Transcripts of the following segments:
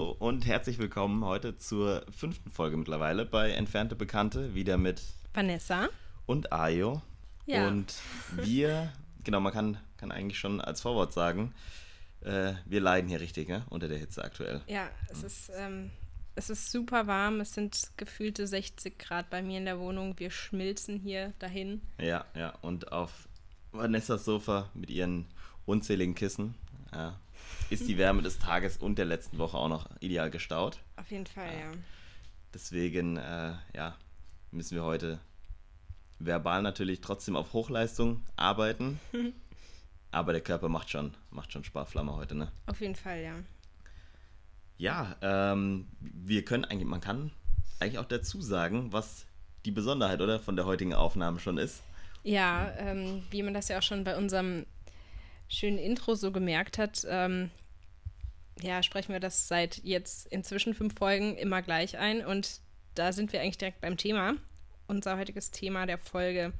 Hallo und herzlich willkommen heute zur fünften Folge mittlerweile bei Entfernte Bekannte, wieder mit Vanessa und Ayo. Ja. Und wir, genau, man kann, kann eigentlich schon als Vorwort sagen, äh, wir leiden hier richtig ne, unter der Hitze aktuell. Ja, es ist, ähm, es ist super warm. Es sind gefühlte 60 Grad bei mir in der Wohnung. Wir schmilzen hier dahin. Ja, ja, und auf Vanessas Sofa mit ihren unzähligen Kissen ja, ist die Wärme des Tages und der letzten Woche auch noch ideal gestaut. Auf jeden Fall, ja. Deswegen, äh, ja, müssen wir heute verbal natürlich trotzdem auf Hochleistung arbeiten. Aber der Körper macht schon, macht schon Sparflamme heute, ne? Auf jeden Fall, ja. Ja, ähm, wir können eigentlich, man kann eigentlich auch dazu sagen, was die Besonderheit, oder, von der heutigen Aufnahme schon ist. Ja, ähm, wie man das ja auch schon bei unserem schönen Intro so gemerkt hat, ähm, ja, sprechen wir das seit jetzt inzwischen fünf Folgen immer gleich ein. Und da sind wir eigentlich direkt beim Thema. Unser heutiges Thema der Folge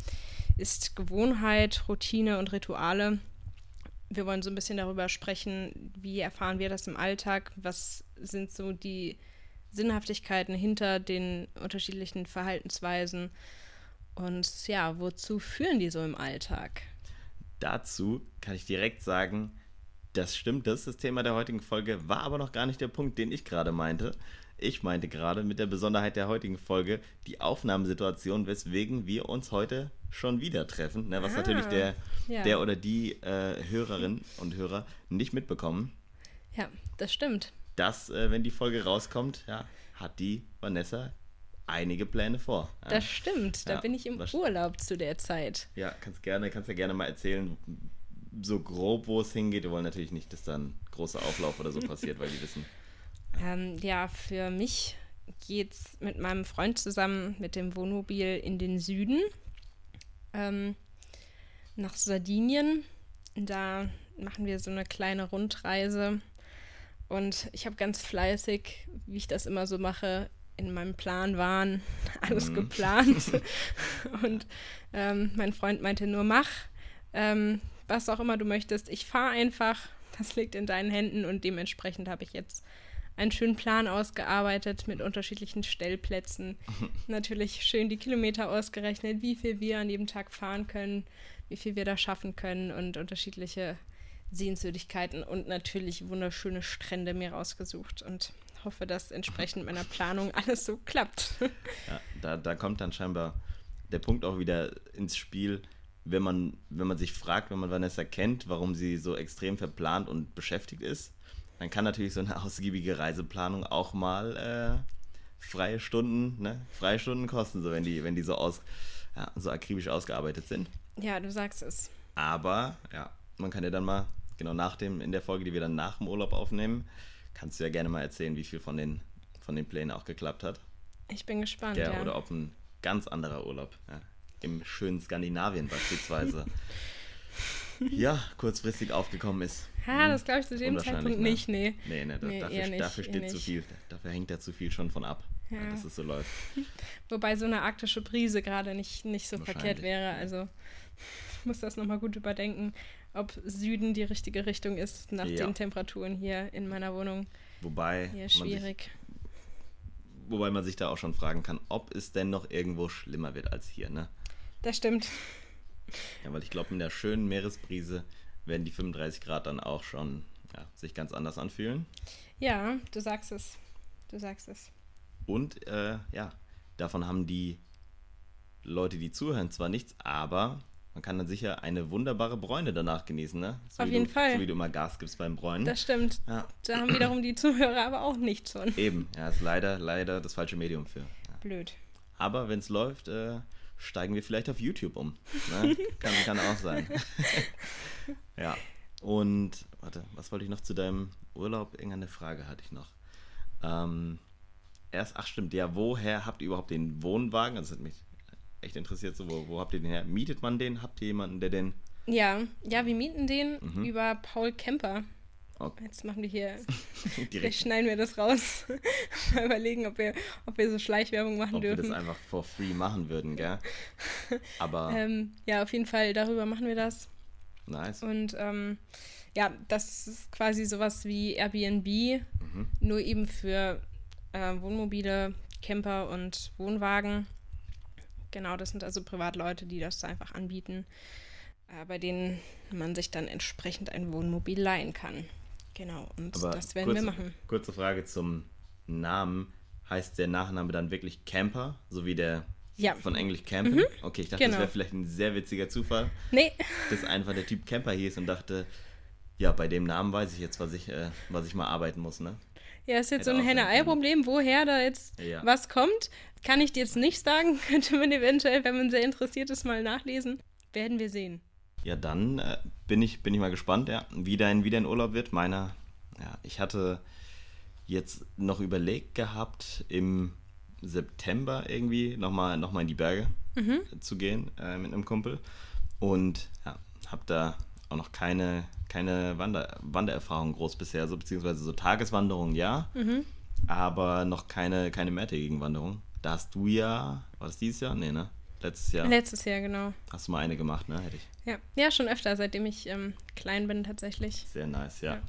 ist Gewohnheit, Routine und Rituale. Wir wollen so ein bisschen darüber sprechen, wie erfahren wir das im Alltag, was sind so die Sinnhaftigkeiten hinter den unterschiedlichen Verhaltensweisen und ja, wozu führen die so im Alltag? Dazu kann ich direkt sagen, das stimmt, das ist das Thema der heutigen Folge, war aber noch gar nicht der Punkt, den ich gerade meinte. Ich meinte gerade mit der Besonderheit der heutigen Folge die Aufnahmesituation, weswegen wir uns heute schon wieder treffen, ne, was Ah, natürlich der, ja. der oder die äh, Hörerinnen und Hörer nicht mitbekommen. Ja, das stimmt. Dass, äh, wenn die Folge rauskommt, ja, hat die Vanessa einige Pläne vor. Ja. Das stimmt. Da Ja, bin ich im Urlaub zu der Zeit. Ja, kannst gerne, kannst ja gerne mal erzählen, so grob, wo es hingeht. Wir wollen natürlich nicht, dass dann großer Auflauf oder so passiert, weil die wissen. Ähm, ja, für mich geht's mit meinem Freund zusammen mit dem Wohnmobil in den Süden. Ähm, nach Sardinien. Da machen wir so eine kleine Rundreise. Und ich habe ganz fleißig, wie ich das immer so mache, in meinem Plan waren, alles Mhm. geplant. Und ähm, mein Freund meinte nur, mach, ähm, was auch immer du möchtest. Ich fahre einfach, das liegt in deinen Händen. Und dementsprechend habe ich jetzt einen schönen Plan ausgearbeitet mit unterschiedlichen Stellplätzen. Natürlich schön die Kilometer ausgerechnet, wie viel wir an jedem Tag fahren können, wie viel wir da schaffen können und unterschiedliche Sehenswürdigkeiten und natürlich wunderschöne Strände mir rausgesucht und hoffe, dass entsprechend meiner Planung alles so klappt. Ja, da, da kommt dann scheinbar der Punkt auch wieder ins Spiel, wenn man, wenn man sich fragt, wenn man Vanessa kennt, warum sie so extrem verplant und beschäftigt ist, dann kann natürlich so eine ausgiebige Reiseplanung auch mal äh, freie Stunden, ne, freie Stunden kosten, so wenn die, wenn die so aus, ja, so akribisch ausgearbeitet sind. ja, du sagst es. Aber ja, man kann ja dann mal, genau nach dem, in der Folge, die wir dann nach dem Urlaub aufnehmen, kannst du ja gerne mal erzählen, wie viel von den, von den Plänen auch geklappt hat. Ich bin gespannt. Ja, ja. oder ob ein ganz anderer Urlaub. Ja, Im schönen Skandinavien beispielsweise. ja, kurzfristig aufgekommen ist. Ha, das glaube ich zu dem Zeitpunkt ne? nicht, nee. Nee, nee, da, Nee, dafür, nicht, dafür steht zu viel. Dafür hängt da zu viel schon von ab, ja. Dass es so läuft. Wobei so eine arktische Brise gerade nicht, nicht so verkehrt wäre. Also ich muss das nochmal gut überdenken, ob Süden die richtige Richtung ist nach Ja. den Temperaturen hier in meiner Wohnung. Wobei Eher man, sich, schwierig. wobei man sich da auch schon fragen kann, ob es denn noch irgendwo schlimmer wird als hier. Ne? Das stimmt. Ja, weil ich glaube, in der schönen Meeresbrise werden die 35 Grad dann auch schon ja, sich ganz anders anfühlen. Ja, du sagst es. Du sagst es. Und äh, ja, davon haben die Leute, die zuhören, zwar nichts, aber man kann dann sicher eine wunderbare Bräune danach genießen, ne? So Auf wie jeden du, Fall. So wie du immer Gas gibst beim Bräunen. Das stimmt. ja, Da haben wiederum die Zuhörer aber auch nichts von. eben. Ja, ist leider, leider das falsche Medium für. Ja. Blöd. Aber wenn es läuft, äh, steigen wir vielleicht auf YouTube um. Ne? kann, kann auch sein. ja. Und, warte, was wollte ich noch zu deinem Urlaub? Irgendeine Frage hatte ich noch. Ähm, erst, ach stimmt, ja, woher habt ihr überhaupt den Wohnwagen? Also, das hat mich echt interessiert, so, wo, wo habt ihr den her? Mietet man den? Habt ihr jemanden, der den. Ja, ja, wir mieten den Mhm. über Paul Kemper. Okay. Jetzt machen wir hier, vielleicht schneiden wir das raus. Mal überlegen, ob wir, ob wir so Schleichwerbung machen ob wir dürfen. das einfach for free machen würden, gell? Aber, Ähm, ja, auf jeden Fall, darüber machen wir das. Nice. Und ähm, ja, das ist quasi sowas wie Airbnb, nur eben für äh, Wohnmobile, Camper und Wohnwagen. Genau, das sind also Privatleute, die das einfach anbieten, äh, bei denen man sich dann entsprechend ein Wohnmobil leihen kann. Genau, und Aber das werden kurze, wir machen. Kurze Frage zum Namen. Heißt der Nachname dann wirklich Camper, so wie der Ja. von Englisch Campen? Okay, ich dachte, Genau. das wäre vielleicht ein sehr witziger Zufall, Nee, dass einfach der Typ Camper hieß und dachte, ja, bei dem Namen weiß ich jetzt, was ich, äh, was ich mal arbeiten muss, ne? ja, ist jetzt Hätte so ein Henne-Ei-Problem, woher da jetzt Ja. was kommt. Kann ich dir jetzt nicht sagen. Könnte man eventuell, wenn man sehr interessiert ist, mal nachlesen. Werden wir sehen. Ja, dann äh, bin, ich, bin ich mal gespannt, ja, wie dein, wie dein Urlaub wird. Meiner, ja, ich hatte jetzt noch überlegt gehabt, im September irgendwie nochmal noch mal in die Berge zu gehen äh, mit einem Kumpel. Und ja, habe da auch noch keine, keine Wander, Wandererfahrung groß bisher, so beziehungsweise so Tageswanderungen, ja, aber noch keine, keine mehrtägigen Wanderungen. Da hast du ja, war das dieses Jahr? Nee, ne? Letztes Jahr Letztes Jahr, genau. hast du mal eine gemacht, ne? Hätte ich. Ja, ja schon öfter, seitdem ich ähm, klein bin tatsächlich. Sehr nice, ja. Ja.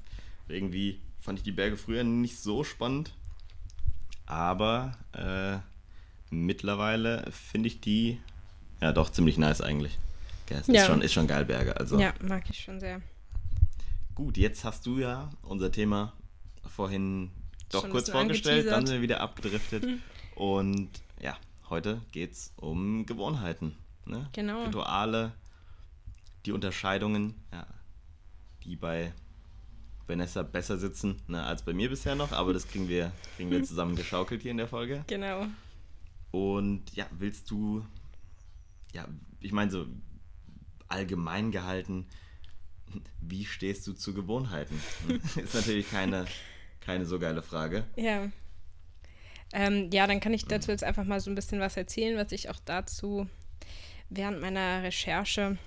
Irgendwie fand ich die Berge früher nicht so spannend, aber äh, mittlerweile finde ich die ja doch ziemlich nice eigentlich. Es Ja. ist, schon, ist schon geil Berge. Also Ja, mag ich schon sehr. gut, jetzt hast du ja unser Thema vorhin doch Schon kurz vorgestellt, dann sind wir wieder abgedriftet und ja, heute geht es um Gewohnheiten. Ne? Genau. Rituale, die Unterscheidungen, ja, die bei Vanessa besser sitzen ne, als bei mir bisher noch, aber das kriegen wir, kriegen wir zusammen geschaukelt hier in der Folge. Genau. Und ja, willst du, ja, ich meine so allgemein gehalten, wie stehst du zu Gewohnheiten? Ist natürlich keine, keine so geile Frage. Ja. Ähm, ja, dann kann ich dazu jetzt einfach mal so ein bisschen was erzählen, was ich auch dazu während meiner Recherche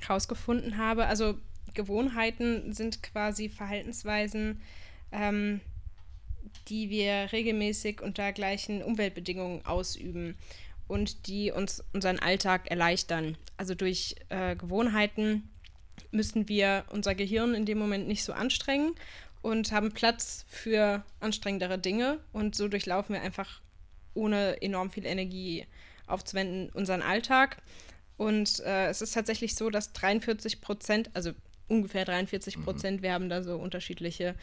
herausgefunden habe. Also Gewohnheiten sind quasi Verhaltensweisen, ähm, die wir regelmäßig unter gleichen Umweltbedingungen ausüben und die uns unseren Alltag erleichtern. Also durch äh, Gewohnheiten müssen wir unser Gehirn in dem Moment nicht so anstrengen und haben Platz für anstrengendere Dinge und so durchlaufen wir einfach ohne enorm viel Energie aufzuwenden unseren Alltag. Und äh, es ist tatsächlich so, dass 43 Prozent, also ungefähr 43 Prozent, wir haben da so unterschiedliche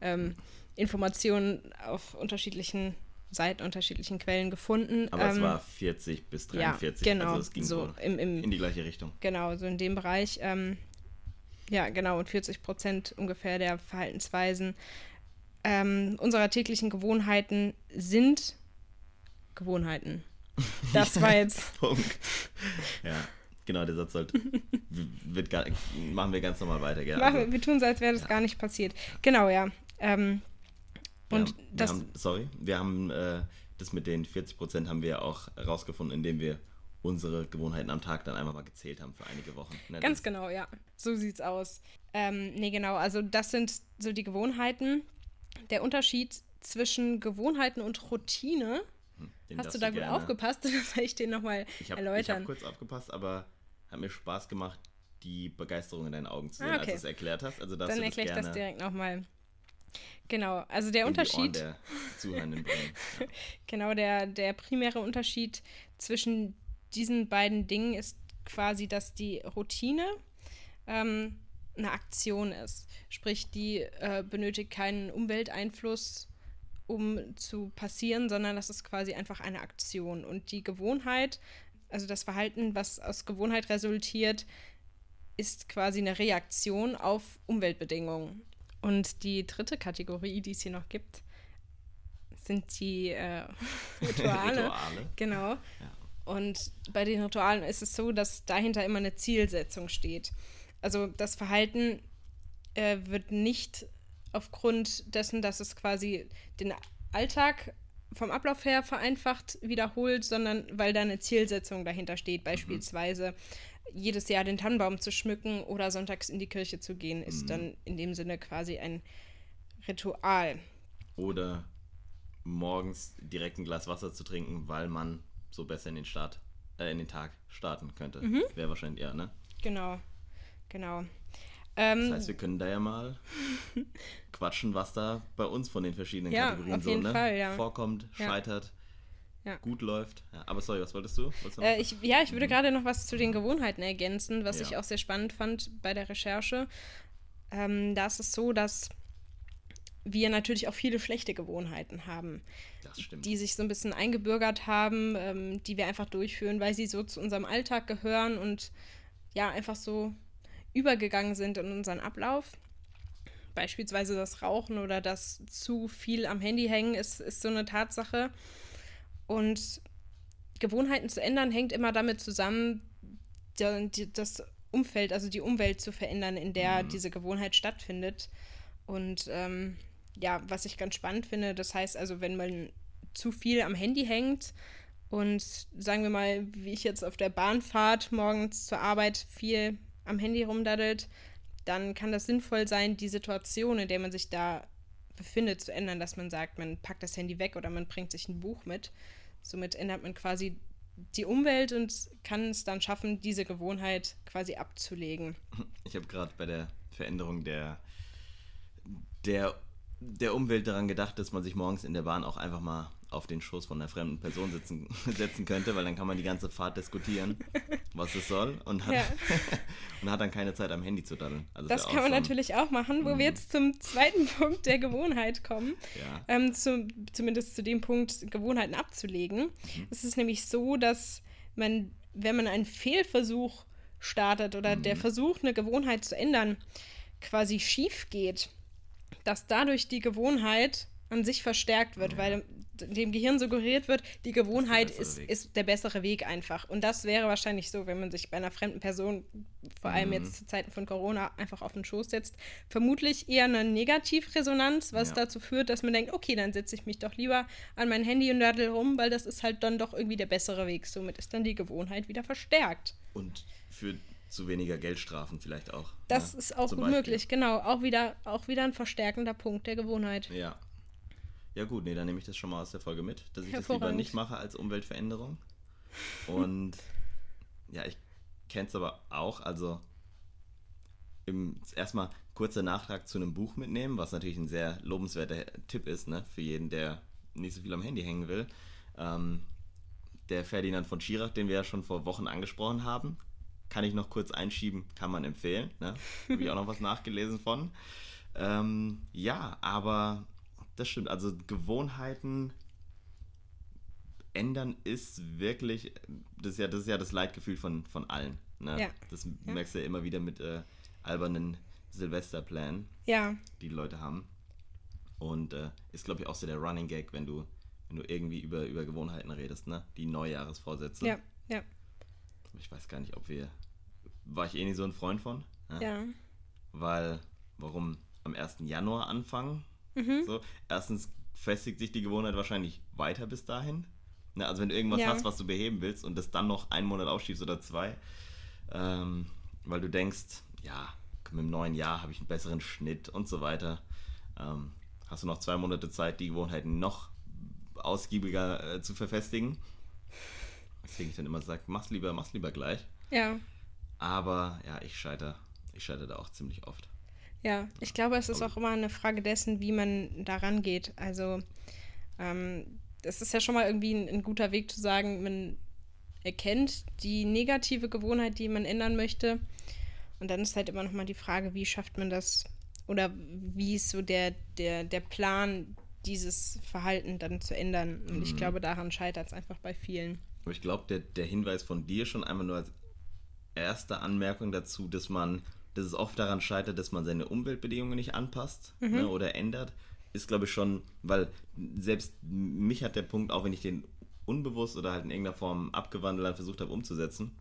ähm, Informationen auf unterschiedlichen Seiten, unterschiedlichen Quellen gefunden. Aber es Ähm, war 40 bis ja, 43, genau, also es ging so im, im, in die gleiche Richtung. Genau, so in dem Bereich. Ähm, ja, genau, und 40 Prozent ungefähr der Verhaltensweisen ähm, unserer täglichen Gewohnheiten sind Gewohnheiten. Das war jetzt. Punkt. Ja, genau, der Satz sollte. wird gar, machen wir ganz normal weiter, gell? Machen, Also, wir tun so, als wäre das gar nicht passiert. Genau, ja. Ähm, und wir das. haben, sorry, wir haben äh, das mit den 40 Prozent haben wir ja auch herausgefunden, indem wir unsere Gewohnheiten am Tag dann einfach mal gezählt haben für einige Wochen. Ne, Ganz das- genau, ja. So sieht's aus. Ähm, nee, genau. Also, das sind so die Gewohnheiten. Der Unterschied zwischen Gewohnheiten und Routine. den Hast du da gut gerne- aufgepasst? Das soll ich dir nochmal Ich habe hab erläutern. kurz aufgepasst, aber hat mir Spaß gemacht, die Begeisterung in deinen Augen zu Ah, sehen, okay. als du es erklärt hast. Also Dann erkläre ich das direkt nochmal. Genau, also der Unterschied, der. Ja. genau, der, der primäre Unterschied zwischen diesen beiden Dingen ist quasi, dass die Routine ähm, eine Aktion ist. Sprich, die äh, benötigt keinen Umwelteinfluss, um zu passieren, sondern das ist quasi einfach eine Aktion. Und die Gewohnheit, also das Verhalten, was aus Gewohnheit resultiert, ist quasi eine Reaktion auf Umweltbedingungen. Und die dritte Kategorie, die es hier noch gibt, sind die äh, Rituale. Rituale. Genau. Und bei den Ritualen ist es so, dass dahinter immer eine Zielsetzung steht. Also das Verhalten äh, wird nicht aufgrund dessen, dass es quasi den Alltag vom Ablauf her vereinfacht wiederholt, sondern weil da eine Zielsetzung dahinter steht. Beispielsweise jedes Jahr den Tannenbaum zu schmücken oder sonntags in die Kirche zu gehen, ist dann in dem Sinne quasi ein Ritual. Oder morgens direkt ein Glas Wasser zu trinken, weil man so besser in den Start, äh, in den Tag starten könnte. Mhm. Wäre wahrscheinlich eher, ne? Genau. Genau. Ähm, das heißt, wir können da ja mal quatschen, was da bei uns von den verschiedenen ja, Kategorien so ne, Fall, ja. vorkommt, scheitert. Ja. gut läuft. Ja, aber sorry, was wolltest du? Wolltest du äh, ich, ja, ich würde mhm. gerade noch was zu den Gewohnheiten ergänzen, was ja. ich auch sehr spannend fand bei der Recherche. Ähm, da ist es so, dass wir natürlich auch viele schlechte Gewohnheiten haben, die sich so ein bisschen eingebürgert haben, ähm, die wir einfach durchführen, weil sie so zu unserem Alltag gehören und ja, einfach so übergegangen sind in unseren Ablauf. Beispielsweise das Rauchen oder das zu viel am Handy hängen ist, ist so eine Tatsache. Und Gewohnheiten zu ändern hängt immer damit zusammen, das Umfeld, also die Umwelt zu verändern, in der mhm. diese Gewohnheit stattfindet. Und ähm, ja, was ich ganz spannend finde, das heißt also, wenn man zu viel am Handy hängt und sagen wir mal, wie ich jetzt auf der Bahnfahrt morgens zur Arbeit viel am Handy rumdaddelt, dann kann das sinnvoll sein, die Situation, in der man sich da befindet, zu ändern, dass man sagt, man packt das Handy weg oder man bringt sich ein Buch mit. Somit ändert man quasi die Umwelt und kann es dann schaffen, diese Gewohnheit quasi abzulegen. Ich habe gerade bei der Veränderung der, der, der Umwelt daran gedacht, dass man sich morgens in der Bahn auch einfach mal auf den Schoß von einer fremden Person sitzen, setzen könnte, weil dann kann man die ganze Fahrt diskutieren, was es soll und hat, ja. und hat dann keine Zeit am Handy zu daddeln. Also das kann man natürlich auch machen, wo wir mhm. jetzt zum zweiten Punkt der Gewohnheit kommen. Ja. Ähm, zu, zumindest zu dem Punkt, Gewohnheiten abzulegen. Mhm. Es ist nämlich so, dass man, wenn man einen Fehlversuch startet oder mhm. der Versuch, eine Gewohnheit zu ändern, quasi schief geht, dass dadurch die Gewohnheit an sich verstärkt wird, ja. weil dem Gehirn suggeriert wird, die Gewohnheit ist, ist, ist, der bessere Weg einfach. Und das wäre wahrscheinlich so, wenn man sich bei einer fremden Person, vor allem mhm. jetzt zu Zeiten von Corona, einfach auf den Schoß setzt. Vermutlich eher eine Negativresonanz, was ja. dazu führt, dass man denkt, okay, dann setze ich mich doch lieber an mein Handy und daddel rum, weil das ist halt dann doch irgendwie der bessere Weg. Somit ist dann die Gewohnheit wieder verstärkt. Und für zu weniger Geldstrafen vielleicht auch. Das ne? ist auch gut möglich, genau. Auch wieder, auch wieder ein verstärkender Punkt der Gewohnheit. Ja, ja gut, nee, dann nehme ich das schon mal aus der Folge mit, dass ich das lieber nicht mache als Umweltveränderung. Und ja, ich kenne es aber auch, also im, erstmal kurzer Nachtrag zu einem Buch mitnehmen, was natürlich ein sehr lobenswerter Tipp ist, ne, für jeden, der nicht so viel am Handy hängen will. Ähm, der Ferdinand von Schirach, den wir ja schon vor Wochen angesprochen haben, kann ich noch kurz einschieben, kann man empfehlen. Ne? Habe ich auch noch was nachgelesen von. Ähm, ja, aber das stimmt. Also Gewohnheiten ändern ist wirklich, das ist ja das, ist ja das Leitgefühl von, von allen. Ne? Ja. Das merkst du ja immer wieder mit äh, albernen Silvesterplänen, ja. die die Leute haben. Und äh, ist, glaube ich, auch so der Running Gag, wenn du, wenn du irgendwie über, über Gewohnheiten redest, ne? Die Neujahresvorsätze. Ja, ja. Ich weiß gar nicht, ob wir. War ich eh nicht so ein Freund von. Ne? Ja. Weil, warum am 1. Januar anfangen? Mhm. So, erstens festigt sich die Gewohnheit wahrscheinlich weiter bis dahin. Na, also wenn du irgendwas ja. hast, was du beheben willst und das dann noch einen Monat aufschiebst oder zwei, ähm, weil du denkst, ja, mit dem neuen Jahr habe ich einen besseren Schnitt und so weiter, ähm, hast du noch zwei Monate Zeit, die Gewohnheiten noch ausgiebiger äh, zu verfestigen. Deswegen ich dann immer sage, mach's lieber, mach's lieber gleich. Ja. Aber ja, ich scheitere, ich scheitere da auch ziemlich oft. Ja, ich glaube, es ist auch immer eine Frage dessen, wie man daran geht. Also, ähm, das ist ja schon mal irgendwie ein, ein, guter Weg zu sagen, man erkennt die negative Gewohnheit, die man ändern möchte. Und dann ist halt immer noch mal die Frage, wie schafft man das oder wie ist so der, der, der Plan, dieses Verhalten dann zu ändern. Und mhm. ich glaube, daran scheitert es einfach bei vielen. Aber ich glaube, der, der Hinweis von dir schon einmal nur als erste Anmerkung dazu, dass man dass es oft daran scheitert, dass man seine Umweltbedingungen nicht anpasst mhm. ne, oder ändert, ist, glaube ich, schon, weil selbst mich hat der Punkt, auch wenn ich den unbewusst oder halt in irgendeiner Form abgewandelt versucht habe umzusetzen,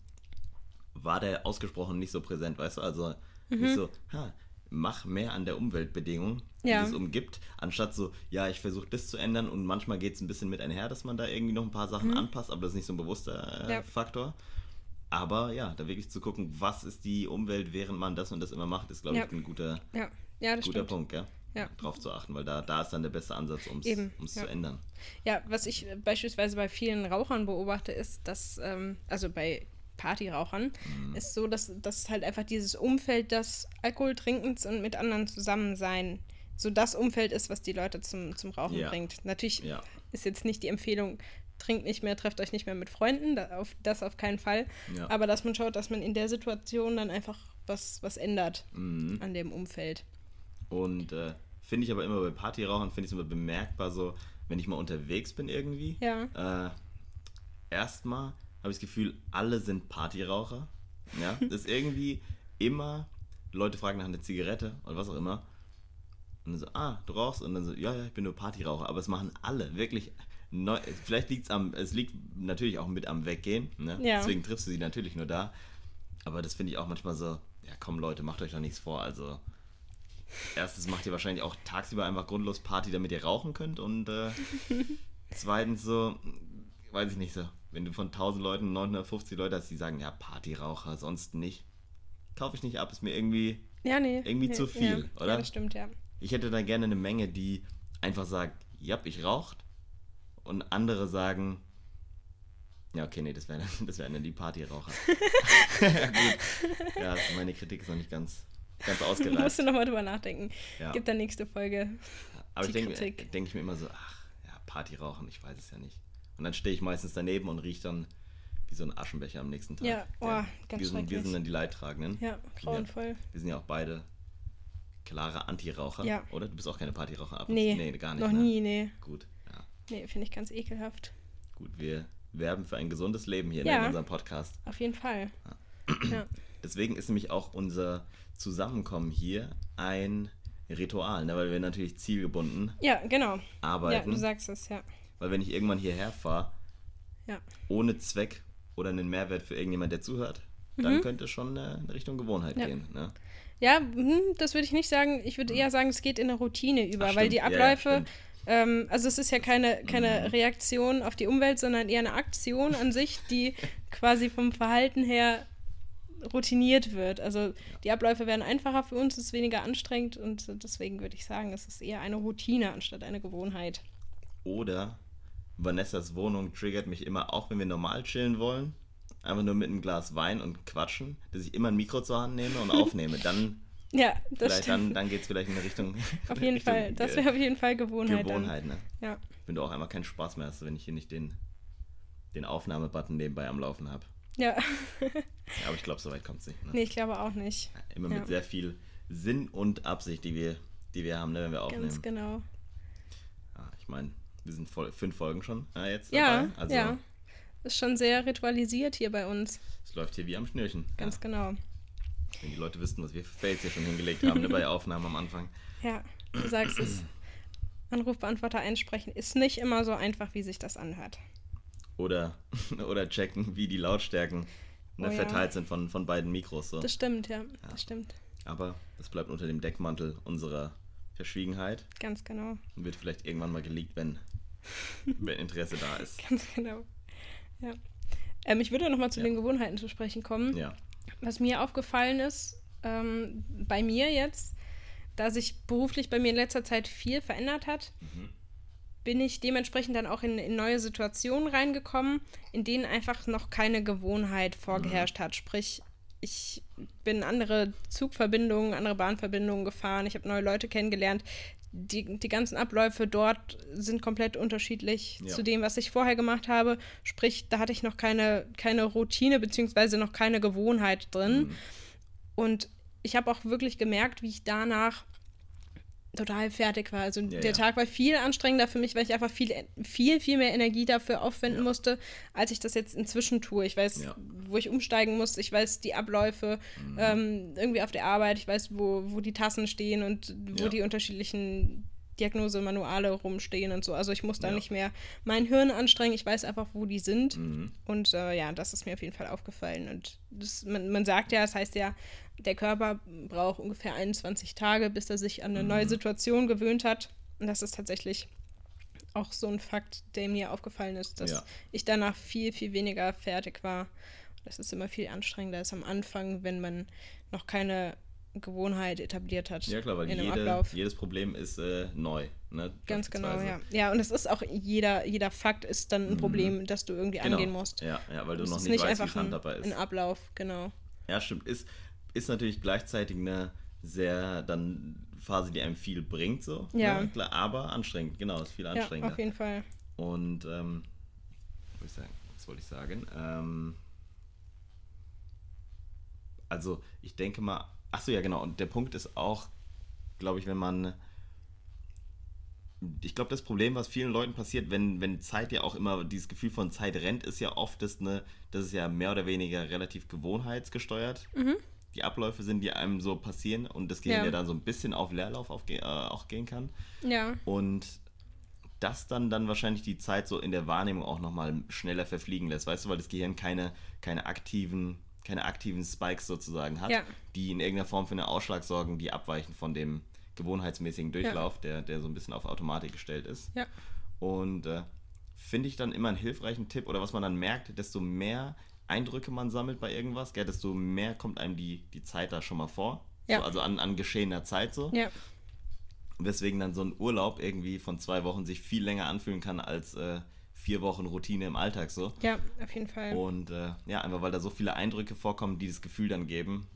war der ausgesprochen nicht so präsent, weißt du? Also mhm. nicht so, ha, mach mehr an der Umweltbedingung, die ja. es umgibt, anstatt so, ja, ich versuche das zu ändern und manchmal geht es ein bisschen mit einher, dass man da irgendwie noch ein paar Sachen mhm. anpasst, aber das ist nicht so ein bewusster äh, ja. Faktor. Aber ja, da wirklich zu gucken, was ist die Umwelt, während man das und das immer macht, ist, glaube ja. ich, ein guter, ja. Ja, guter Punkt, ja? ja. Drauf zu achten, weil da, da ist dann der beste Ansatz, um es zu ändern. Ja, was ich beispielsweise bei vielen Rauchern beobachte, ist, dass, ähm, also bei Partyrauchern, ist so, dass das halt einfach dieses Umfeld des Alkoholtrinkens und mit anderen zusammen sein, so das Umfeld ist, was die Leute zum, zum Rauchen bringt. Natürlich ist jetzt nicht die Empfehlung, trinkt nicht mehr, trefft euch nicht mehr mit Freunden, da, auf, das auf keinen Fall. Ja. Aber dass man schaut, dass man in der Situation dann einfach was, was ändert Mhm. an dem Umfeld. Und äh, finde ich aber immer bei Partyrauchern, finde ich es immer bemerkbar so, wenn ich mal unterwegs bin irgendwie. Ja. Äh, erstmal habe ich das Gefühl, alle sind Partyraucher. Ja, das ist irgendwie immer, Leute fragen nach einer Zigarette oder was auch immer. Und dann so, ah, du rauchst? Und dann so, ja, ja, ich bin nur Partyraucher. Aber es machen alle, wirklich. Neu, vielleicht liegt es am, es liegt natürlich auch mit am Weggehen. Ne? Ja. Deswegen triffst du sie natürlich nur da. Aber das finde ich auch manchmal so, ja komm Leute, macht euch doch nichts vor. Also, erstens macht ihr wahrscheinlich auch tagsüber einfach grundlos Party, damit ihr rauchen könnt. Und äh, zweitens so, weiß ich nicht so, wenn du von 1000 Leuten 950 Leute hast, die sagen, ja, Partyraucher, sonst nicht. Kaufe ich nicht ab, ist mir irgendwie Ja, nee. Irgendwie nee, zu viel, ja. oder? Ja, das stimmt, ja. Ich hätte da gerne eine Menge, die einfach sagt, ja, ich raucht. Und andere sagen, ja, okay, nee, das wären das wären dann die Partyraucher. ja, gut. Ja, meine Kritik ist noch nicht ganz, ganz Musst ausgereift. du nochmal drüber nachdenken. Ja. Gibt dann nächste Folge. Aber ich die denke Kritik. denk ich mir immer so, ach, ja, Partyrauchen, ich weiß es ja nicht. Und dann stehe ich meistens daneben und rieche dann wie so ein Aschenbecher am nächsten Tag. Ja, oh, Der- ganz wir, sind, wir sind dann die Leidtragenden. Ja, grauenvoll. Wir sind ja auch beide klare Antiraucher, Ja. oder? Du bist auch keine Partyraucher ab. Nee, nee, gar nicht. noch ne? nie, nee. Gut, ja. Nee, finde ich ganz ekelhaft. Gut, wir werben für ein gesundes Leben hier Ja. in unserem Podcast. Auf jeden Fall. Ja. Deswegen ist nämlich auch unser Zusammenkommen hier ein Ritual, ne? weil wir natürlich zielgebunden Ja, genau. Ja, arbeiten. du sagst es, ja. weil wenn ich irgendwann hierher fahre, Ja. ohne Zweck oder einen Mehrwert für irgendjemand, der zuhört, dann könnte es schon äh, in Richtung Gewohnheit Mhm. Ja. gehen. Ne? Ja, hm, das würde ich nicht sagen. Ich würde eher sagen, es geht in eine Routine über, Ach, weil die Ja, ja, Abläufe, stimmt. Ähm, also es ist ja keine, keine Reaktion auf die Umwelt, sondern eher eine Aktion an sich, die quasi vom Verhalten her routiniert wird. Also die Abläufe werden einfacher für uns, es ist weniger anstrengend und deswegen würde ich sagen, es ist eher eine Routine anstatt eine Gewohnheit. Oder Vanessas Wohnung triggert mich immer, auch wenn wir normal chillen wollen, einfach nur mit einem Glas Wein und quatschen, dass ich immer ein Mikro zur Hand nehme und aufnehme. Dann, Ja, das vielleicht, stimmt. dann, dann geht es vielleicht in eine Richtung. auf jeden Richtung, Fall. Das äh, wäre auf jeden Fall Gewohnheit. Gewohnheit, ne? Dann. Ja. Wenn du auch einmal keinen Spaß mehr hast, wenn ich hier nicht den, den Aufnahmebutton nebenbei am Laufen habe. Ja. Ja, aber ich glaube, so weit kommt es nicht. Ne? nee, ich glaube auch nicht. Immer ja. mit sehr viel Sinn und Absicht, die wir, die wir haben, ne, wenn wir aufnehmen. Ganz genau. Ja, ich meine, wir sind voll, fünf Folgen schon äh, jetzt Ja, dabei. Also ja. Ist schon sehr ritualisiert hier bei uns. es läuft hier wie am Schnürchen. Ganz genau. Wenn die Leute wüssten, was wir für Fails hier schon hingelegt haben, ne, bei Aufnahmen am Anfang. Ja, du sagst es. Anrufbeantworter einsprechen ist nicht immer so einfach, wie sich das anhört. Oder, oder checken, wie die Lautstärken ne, Oh ja. verteilt sind von, von beiden Mikros. So. Das stimmt, ja. Das stimmt. Aber das bleibt unter dem Deckmantel unserer Verschwiegenheit Ganz genau. und wird vielleicht irgendwann mal geleakt, wenn, wenn Interesse da ist. Ganz genau. Ja. Ähm, ich würde nochmal zu Ja. den Gewohnheiten zu sprechen kommen. Ja. Was mir aufgefallen ist, ähm, bei mir jetzt, da sich beruflich bei mir in letzter Zeit viel verändert hat, bin ich dementsprechend dann auch in, in neue Situationen reingekommen, in denen einfach noch keine Gewohnheit vorgeherrscht hat. Sprich, ich bin andere Zugverbindungen, andere Bahnverbindungen gefahren, ich habe neue Leute kennengelernt. Die, die ganzen Abläufe dort sind komplett unterschiedlich Ja. zu dem, was ich vorher gemacht habe. Sprich, da hatte ich noch keine, keine Routine beziehungsweise noch keine Gewohnheit drin. Und ich habe auch wirklich gemerkt, wie ich danach total fertig war. Also Ja, der ja. Tag war viel anstrengender für mich, weil ich einfach viel, viel, viel mehr Energie dafür aufwenden Ja. musste, als ich das jetzt inzwischen tue. Ich weiß, wo ich umsteigen muss, ich weiß die Abläufe Mhm. ähm, irgendwie auf der Arbeit, ich weiß, wo, wo die Tassen stehen und wo die unterschiedlichen Diagnosemanuale rumstehen und so. Also ich muss da Ja. nicht mehr mein Hirn anstrengen, ich weiß einfach, wo die sind. Mhm. Und äh, ja, das ist mir auf jeden Fall aufgefallen. Und das, man, man sagt ja, das heißt ja, der Körper braucht ungefähr 21 Tage, bis er sich an eine Mhm. neue Situation gewöhnt hat. Und das ist tatsächlich auch so ein Fakt, der mir aufgefallen ist, dass Ja. ich danach viel, viel weniger fertig war. Das ist immer viel anstrengender als am Anfang, wenn man noch keine Gewohnheit etabliert hat. Ja, klar, weil jede, jedes Problem ist äh, neu. Ne? Ganz genau, ja. Ja, und es ist auch jeder, jeder Fakt ist dann ein Mhm. Problem, das du irgendwie Genau. angehen musst. Ja, ja, weil du noch nicht, nicht weißt, wie einfach ein, handhabbar ist. ein Ablauf, genau. Ja, stimmt. Ist, ist natürlich gleichzeitig eine sehr dann Phase, die einem viel bringt, so. Ja. Ne? Klar, aber anstrengend, genau, ist viel Ja, anstrengender. auf jeden Fall. Und ähm, was, wollte ich sagen? was wollte ich sagen? Ähm, also ich denke mal, ach so ja genau. Und der Punkt ist auch, glaube ich, wenn man, ich glaube, das Problem, was vielen Leuten passiert, wenn wenn Zeit ja auch immer dieses Gefühl von Zeit rennt, ist ja oft das eine, das ist ja mehr oder weniger relativ gewohnheitsgesteuert. Die Abläufe sind, die einem so passieren und das Gehirn Ja. ja dann so ein bisschen auf Leerlauf aufge äh, auch gehen kann. Ja, Und das dann dann wahrscheinlich die Zeit so in der Wahrnehmung auch nochmal schneller verfliegen lässt, weißt du, weil das Gehirn keine, keine aktiven, keine aktiven Spikes sozusagen hat, Ja. die in irgendeiner Form für einen Ausschlag sorgen, die abweichen von dem gewohnheitsmäßigen Durchlauf, der, der so ein bisschen auf Automatik gestellt ist. ja, Und äh, finde ich dann immer einen hilfreichen Tipp oder was man dann merkt, desto mehr Eindrücke man sammelt bei irgendwas, gell, desto mehr kommt einem die, die Zeit da schon mal vor. Ja. So, also an, an geschehener Zeit so. ja, Weswegen dann so ein Urlaub irgendwie von zwei Wochen sich viel länger anfühlen kann als äh, vier Wochen Routine im Alltag so. ja, auf jeden Fall. Und äh, ja, einfach weil da so viele Eindrücke vorkommen, die das Gefühl dann geben,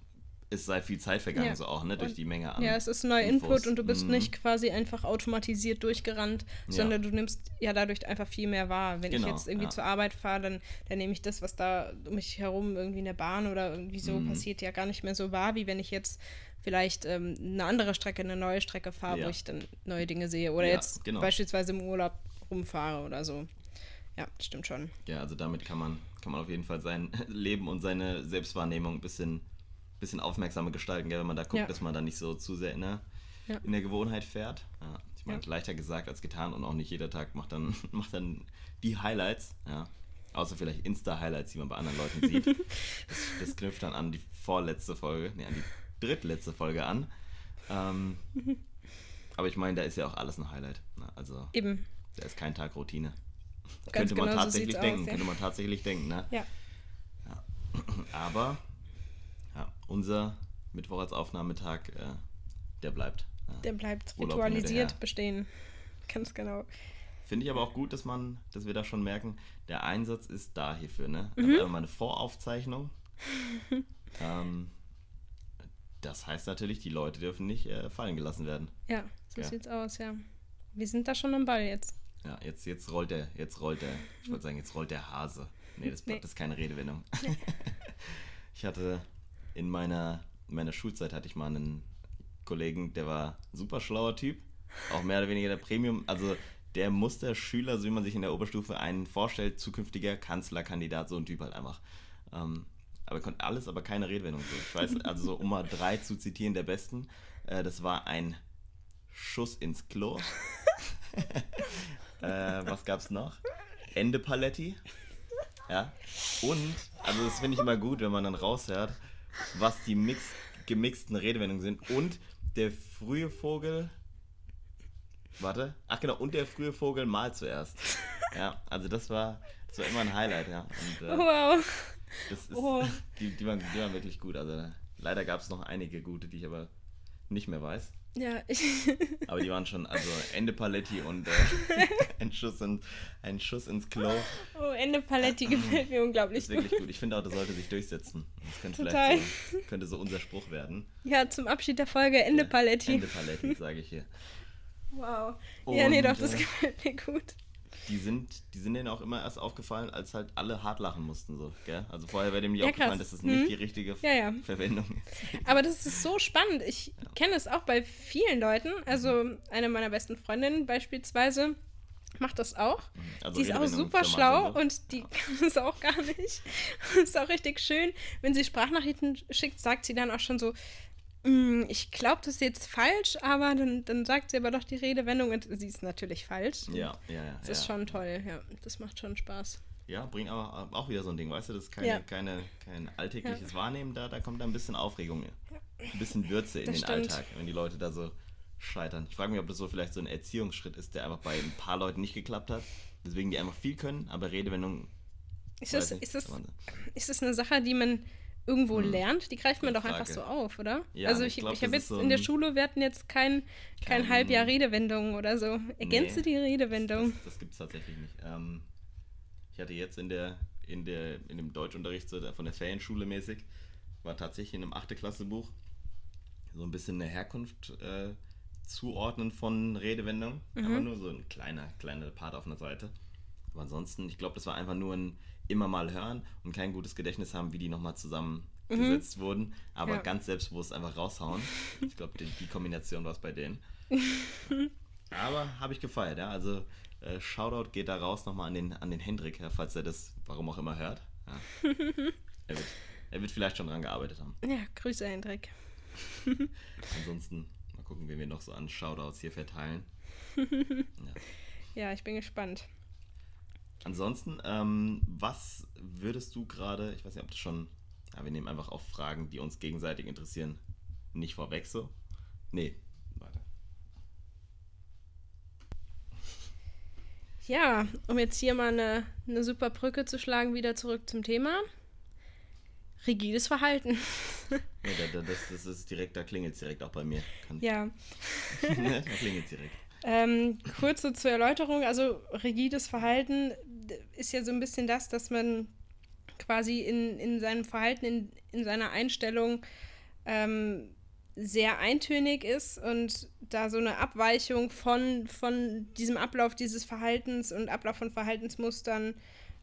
es sei viel Zeit vergangen, Ja. so auch, ne, durch Und- die Menge an. Ja, es ist neuer. Input und du bist Mhm. nicht quasi einfach automatisiert durchgerannt, Ja. sondern du nimmst ja dadurch einfach viel mehr wahr. Wenn Genau, ich jetzt irgendwie ja. zur Arbeit fahre, dann, dann nehme ich das, was da um mich herum irgendwie in der Bahn oder irgendwie so Mhm. passiert, ja gar nicht mehr so wahr, wie wenn ich jetzt vielleicht ähm, eine andere Strecke, eine neue Strecke fahre, Ja. wo ich dann neue Dinge sehe. Oder Ja, jetzt genau. beispielsweise im Urlaub rumfahre oder so. Ja, stimmt schon. Ja, also damit kann man, kann man auf jeden Fall sein Leben und seine Selbstwahrnehmung ein bisschen, bisschen aufmerksamer gestalten, gell, wenn man da guckt, Ja. dass man da nicht so zu sehr in der, Ja. in der Gewohnheit fährt. Ja, ich meine, leichter gesagt als getan und auch nicht jeder Tag macht dann, macht dann die Highlights. Ja. Außer vielleicht Insta-Highlights, die man bei anderen Leuten sieht. das, das knüpft dann an die vorletzte Folge, nee, an die drittletzte Folge an. Ähm, aber ich meine, da ist ja auch alles ein Highlight. Ne? Also, Eben. da ist kein Tag Routine. Ganz könnte man genau so tatsächlich sieht's denken, aus, ja. könnte man tatsächlich denken, ne? Ja. Aber ja, unser Mittwoch als Aufnahmetag, äh, der bleibt. Ja. Der bleibt Urlaub ritualisiert bestehen. Ganz genau. Finde ich aber auch gut, dass man, dass wir da schon merken, der Einsatz ist da hierfür, ne? Mhm. Also einfach mal eine Voraufzeichnung. ähm, das heißt natürlich, die Leute dürfen nicht äh, fallen gelassen werden. Ja, so Ja. sieht's aus, ja. Wir sind da schon am Ball jetzt. Ja, jetzt, jetzt rollt der, jetzt rollt der, ich wollte sagen, jetzt rollt der Hase. Nee, das, Nee. das ist keine Redewendung. ich hatte in meiner, in meiner Schulzeit hatte ich mal einen Kollegen, der war ein super schlauer Typ, auch mehr oder weniger der Premium, also der Musterschüler, so wie man sich in der Oberstufe einen vorstellt, zukünftiger Kanzlerkandidat, so ein Typ halt einfach. Ähm, aber er konnte alles, aber keine Redewendung. So. Ich weiß, also so, um mal drei zu zitieren, der besten, äh, das war ein Schuss ins Klo. äh, was gab's noch? Ende Paletti. Ja. Und, also das finde ich immer gut, wenn man dann raushört, was die mix, gemixten Redewendungen sind. Und der frühe Vogel. Warte. Ach genau, und der frühe Vogel mal zuerst. Ja, also das war, das war immer ein Highlight, ja. Und, äh, Wow. das ist, Oh. die, die, waren, die waren wirklich gut. Also leider gab es noch einige gute, die ich aber nicht mehr weiß. Ja, ich. Aber die waren schon, also Ende Paletti und äh, ein, Schuss in, ein Schuss ins Klo. Oh, Ende Paletti gefällt mir unglaublich Ist wirklich gut. Ich finde auch, das sollte sich durchsetzen. Das könnte Total. vielleicht so, könnte so unser Spruch werden. Ja, zum Abschied der Folge Ende Ja, Paletti. Ende Paletti, sage ich hier. Wow. ja, nee, Und, doch, das äh, gefällt mir gut. Die sind, die sind denen auch immer erst aufgefallen, als halt alle hart lachen mussten. So, gell? Also vorher wäre dem nicht Ja, aufgefallen, dass das nicht Mhm. die richtige Ja, ja. Verwendung ist. Aber das ist so spannend. Ich kenne es auch bei vielen Leuten. Also eine meiner besten Freundinnen beispielsweise macht das auch. Also die ist auch super schlau so. und die kann es auch gar nicht. ist auch richtig schön. Wenn sie Sprachnachrichten schickt, sagt sie dann auch schon so, "Mm, ich glaube, das ist jetzt falsch, aber dann, dann sagt sie aber doch die Redewendung und sie ist natürlich falsch. Ja, ja, ja. Das ja. ist schon toll, ja. Das macht schon Spaß. Ja, bringt aber auch wieder so ein Ding, weißt du, das ist keine, Ja. keine, kein alltägliches Wahrnehmen da, da kommt da ein bisschen Aufregung, ein bisschen Würze in Das den stimmt. Alltag, wenn die Leute da so scheitern. Ich frage mich, ob das so vielleicht so ein Erziehungsschritt ist, der einfach bei ein paar Leuten nicht geklappt hat, deswegen die einfach viel können, aber Redewendungen, Ist das, nicht, ist, das, ist das eine Sache, die man irgendwo hm. lernt, die greift man doch Frage. einfach so auf, oder? Ja, also ich, ich, ich habe jetzt so in der Schule, wir hatten jetzt kein, kein, kein Halbjahr Redewendung oder so. Ergänze nee, die Redewendung. Das, das gibt es tatsächlich nicht. Ähm, ich hatte jetzt in der, in der, in dem Deutschunterricht so von der Ferienschule mäßig, war tatsächlich in einem 8. Klasse Buch so ein bisschen eine Herkunft äh, zuordnen von Redewendungen. Mhm. Aber nur so ein kleiner, kleiner Part auf einer Seite. Aber ansonsten, ich glaube, das war einfach nur ein immer mal hören und kein gutes Gedächtnis haben, wie die nochmal zusammengesetzt mhm. wurden, aber ja. ganz selbstbewusst einfach raushauen. Ich glaube, die, die, Kombination war es bei denen. aber habe ich gefeiert, ja. Also äh, Shoutout geht da raus nochmal an den, an den Hendrik, ja, falls er das, warum auch immer, hört. Ja. er, wird, er wird vielleicht schon dran gearbeitet haben. Ja, Grüße, Hendrik. Ansonsten mal gucken, wen wir noch so an Shoutouts hier verteilen. Ja, ja ich bin gespannt. Ansonsten, ähm, was würdest du gerade, ich weiß nicht, ob du schon, ja, wir nehmen einfach auch Fragen, die uns gegenseitig interessieren, nicht vorweg so. Nee, warte. Ja, um jetzt hier mal eine, eine super Brücke zu schlagen, wieder zurück zum Thema. Rigides Verhalten. ja, das, das ist direkt, da klingelt es direkt auch bei mir. Kann, ja. da klingelt es direkt. Ähm, kurz so zur Erläuterung, also rigides Verhalten ist ja so ein bisschen das, dass man quasi in, in seinem Verhalten, in, in seiner Einstellung ähm, sehr eintönig ist und da so eine Abweichung von, von diesem Ablauf dieses Verhaltens und Ablauf von Verhaltensmustern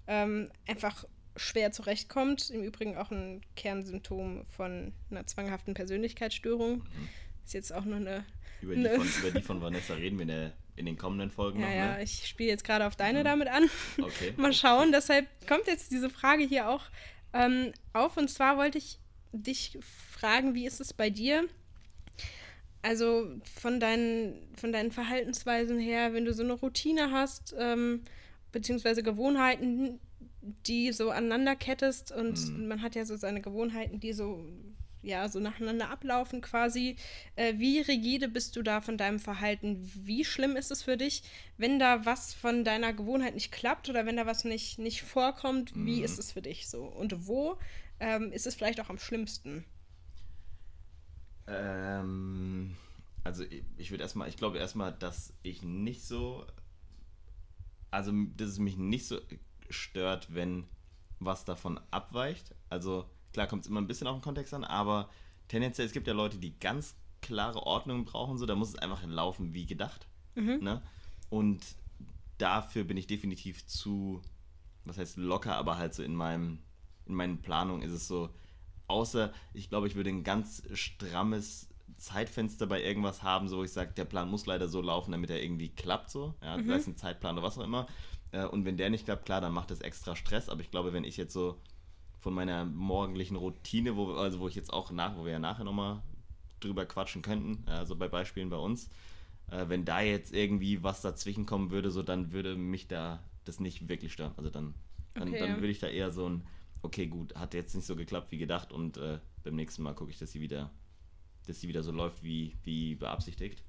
ähm, einfach schwer zurechtkommt. Im Übrigen auch ein Kernsymptom von einer zwanghaften Persönlichkeitsstörung. Mhm. Ist jetzt auch nur eine über die, von, über die von Vanessa reden wir in, der, in den kommenden Folgen ja, noch. Ja, ne? ich spiele jetzt gerade auf deine mhm. damit an. Okay. Mal schauen. Deshalb kommt jetzt diese Frage hier auch ähm, auf. Und zwar wollte ich dich fragen, wie ist es bei dir? Also von deinen, von deinen Verhaltensweisen her, wenn du so eine Routine hast, ähm, beziehungsweise Gewohnheiten, die so aneinander kettest und mhm. man hat ja so seine Gewohnheiten, die so ja, so nacheinander ablaufen quasi. Äh, wie rigide bist du da von deinem Verhalten? Wie schlimm ist es für dich, wenn da was von deiner Gewohnheit nicht klappt oder wenn da was nicht, nicht vorkommt? Wie mhm. ist es für dich so? Und wo ähm, ist es vielleicht auch am schlimmsten? Ähm, also ich, ich würde erstmal, ich glaube erstmal, dass ich nicht so, also dass es mich nicht so stört, wenn was davon abweicht. Also Klar kommt es immer ein bisschen auf den Kontext an, aber tendenziell, es gibt ja Leute, die ganz klare Ordnung brauchen, so, da muss es einfach laufen wie gedacht. Mhm. Ne? Und dafür bin ich definitiv zu, was heißt locker, aber halt so in meinem, in meinen Planungen ist es so, außer ich glaube, ich würde ein ganz strammes Zeitfenster bei irgendwas haben, so wo ich sage, der Plan muss leider so laufen, damit er irgendwie klappt, so, ja, mhm. sei es ein Zeitplan oder was auch immer. Äh, und wenn der nicht klappt, klar, dann macht das extra Stress, aber ich glaube, wenn ich jetzt so von meiner morgendlichen Routine, wo, also wo ich jetzt auch nach, wo wir ja nachher nochmal drüber quatschen könnten, also bei Beispielen bei uns, äh, wenn da jetzt irgendwie was dazwischen kommen würde, so dann würde mich da das nicht wirklich stören. Also dann, dann, okay, dann würde ich da eher so ein, okay, gut, hat jetzt nicht so geklappt wie gedacht und äh, beim nächsten Mal gucke ich, dass sie wieder, dass sie wieder so läuft wie, wie beabsichtigt.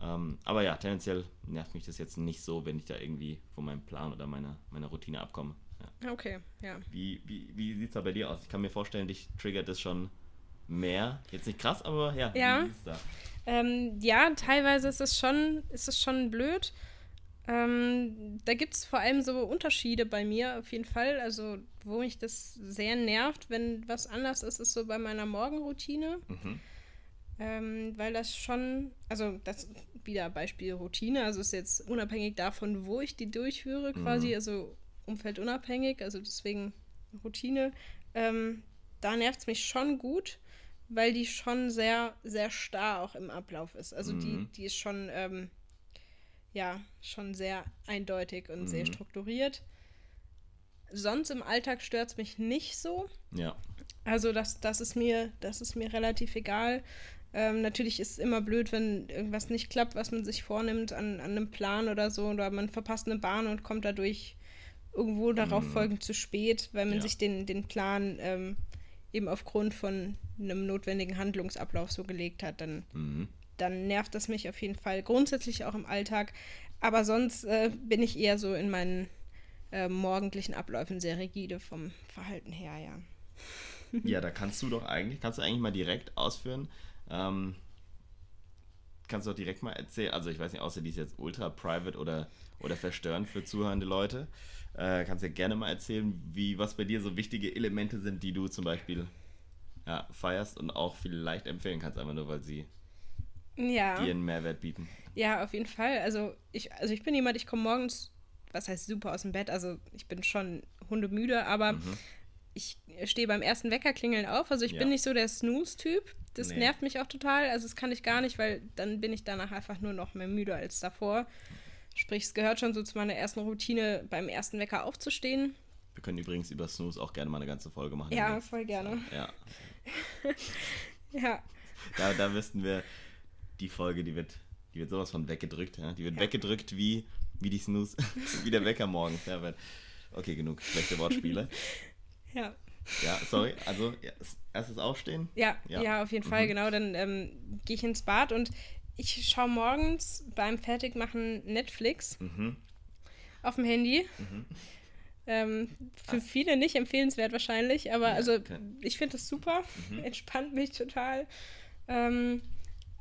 Ähm, aber ja, tendenziell nervt mich das jetzt nicht so, wenn ich da irgendwie von meinem Plan oder meiner, meiner Routine abkomme. Ja. Okay, ja. Wie, wie, wie sieht es da bei dir aus? Ich kann mir vorstellen, dich triggert das schon mehr. Jetzt nicht krass, aber ja, ja. Ähm, ja, teilweise ist es schon, ist es schon blöd. Ähm, da gibt es vor allem so Unterschiede bei mir auf jeden Fall. Also, wo mich das sehr nervt, wenn was anders ist, ist so bei meiner Morgenroutine. Mhm. Ähm, weil das schon, also das wieder Beispiel Routine, also ist jetzt unabhängig davon, wo ich die durchführe, quasi, mhm. also umfeldunabhängig, also deswegen Routine. Ähm, da nervt es mich schon gut, weil die schon sehr, sehr starr auch im Ablauf ist. Also mhm. die, die ist schon, ähm, ja, schon sehr eindeutig und mhm. sehr strukturiert. Sonst im Alltag stört es mich nicht so. Ja. Also das, das ist mir, das ist mir relativ egal. Ähm, natürlich ist es immer blöd, wenn irgendwas nicht klappt, was man sich vornimmt an, an einem Plan oder so, oder man verpasst eine Bahn und kommt dadurch irgendwo darauf mhm. folgend zu spät, weil man ja. sich den, den Plan ähm, eben aufgrund von einem notwendigen Handlungsablauf so gelegt hat, dann, mhm. dann nervt das mich auf jeden Fall. Grundsätzlich auch im Alltag. Aber sonst äh, bin ich eher so in meinen äh, morgendlichen Abläufen sehr rigide vom Verhalten her, ja. ja, da kannst du doch eigentlich, kannst du eigentlich mal direkt ausführen. Ähm, kannst du doch direkt mal erzählen, also ich weiß nicht, außer die ist jetzt ultra private oder, oder verstörend für zuhörende Leute, äh, kannst du ja gerne mal erzählen, wie, was bei dir so wichtige Elemente sind, die du zum Beispiel ja, feierst und auch vielleicht empfehlen kannst, einfach nur, weil sie ja. dir einen Mehrwert bieten. Ja, auf jeden Fall. Also ich, also ich bin jemand, ich komme morgens, was heißt super aus dem Bett, also ich bin schon hundemüde, aber Mhm. ich stehe beim ersten Wecker klingeln auf. Also ich Ja. bin nicht so der Snooze-Typ. Das Nee. nervt mich auch total. Also das kann ich gar nicht, weil dann bin ich danach einfach nur noch mehr müde als davor. Sprich, es gehört schon so zu meiner ersten Routine, beim ersten Wecker aufzustehen. Wir können übrigens über Snooze auch gerne mal eine ganze Folge machen. Ja, voll gerne. Ja, Ja, da, da wüssten wir, die Folge, die wird, die wird sowas von weggedrückt. Ja? Die wird Ja. weggedrückt wie, wie die Snooze, wie der Wecker morgens. Ja, weil, okay, genug schlechte Wortspiele. ja. Ja, sorry. Also, ja, erstes Aufstehen. Ja, Ja. ja, auf jeden Fall, Mhm. genau. Dann ähm, gehe ich ins Bad und ich schaue morgens beim Fertigmachen Netflix Mhm. auf dem Handy. Ähm, für viele nicht empfehlenswert wahrscheinlich, aber Ja, also okay. ich finde das super, Mhm. entspannt mich total. Ähm,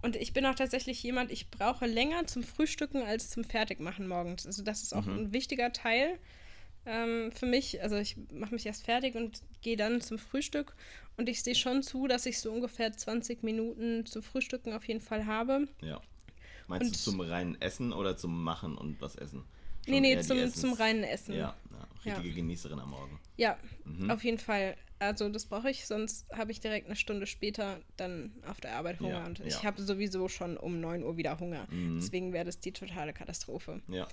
und ich bin auch tatsächlich jemand, ich brauche länger zum Frühstücken als zum Fertigmachen morgens. Also das ist auch Mhm. ein wichtiger Teil ähm, für mich. Also ich mache mich erst fertig und gehe dann zum Frühstück. Und ich sehe schon zu, dass ich so ungefähr 20 Minuten zum Frühstücken auf jeden Fall habe. Ja. Meinst Und- du zum reinen Essen oder zum Machen und was essen? Nee, Schon nee, die zum, Essens- zum reinen Essen. Ja, ja, richtige Genießerin am Morgen. Ja, Mhm. auf jeden Fall. Also das brauche ich, sonst habe ich direkt eine Stunde später dann auf der Arbeit Hunger. Ja, und ja. ich habe sowieso schon um 9 Uhr wieder Hunger. Mhm. Deswegen wäre das die totale Katastrophe. Ja.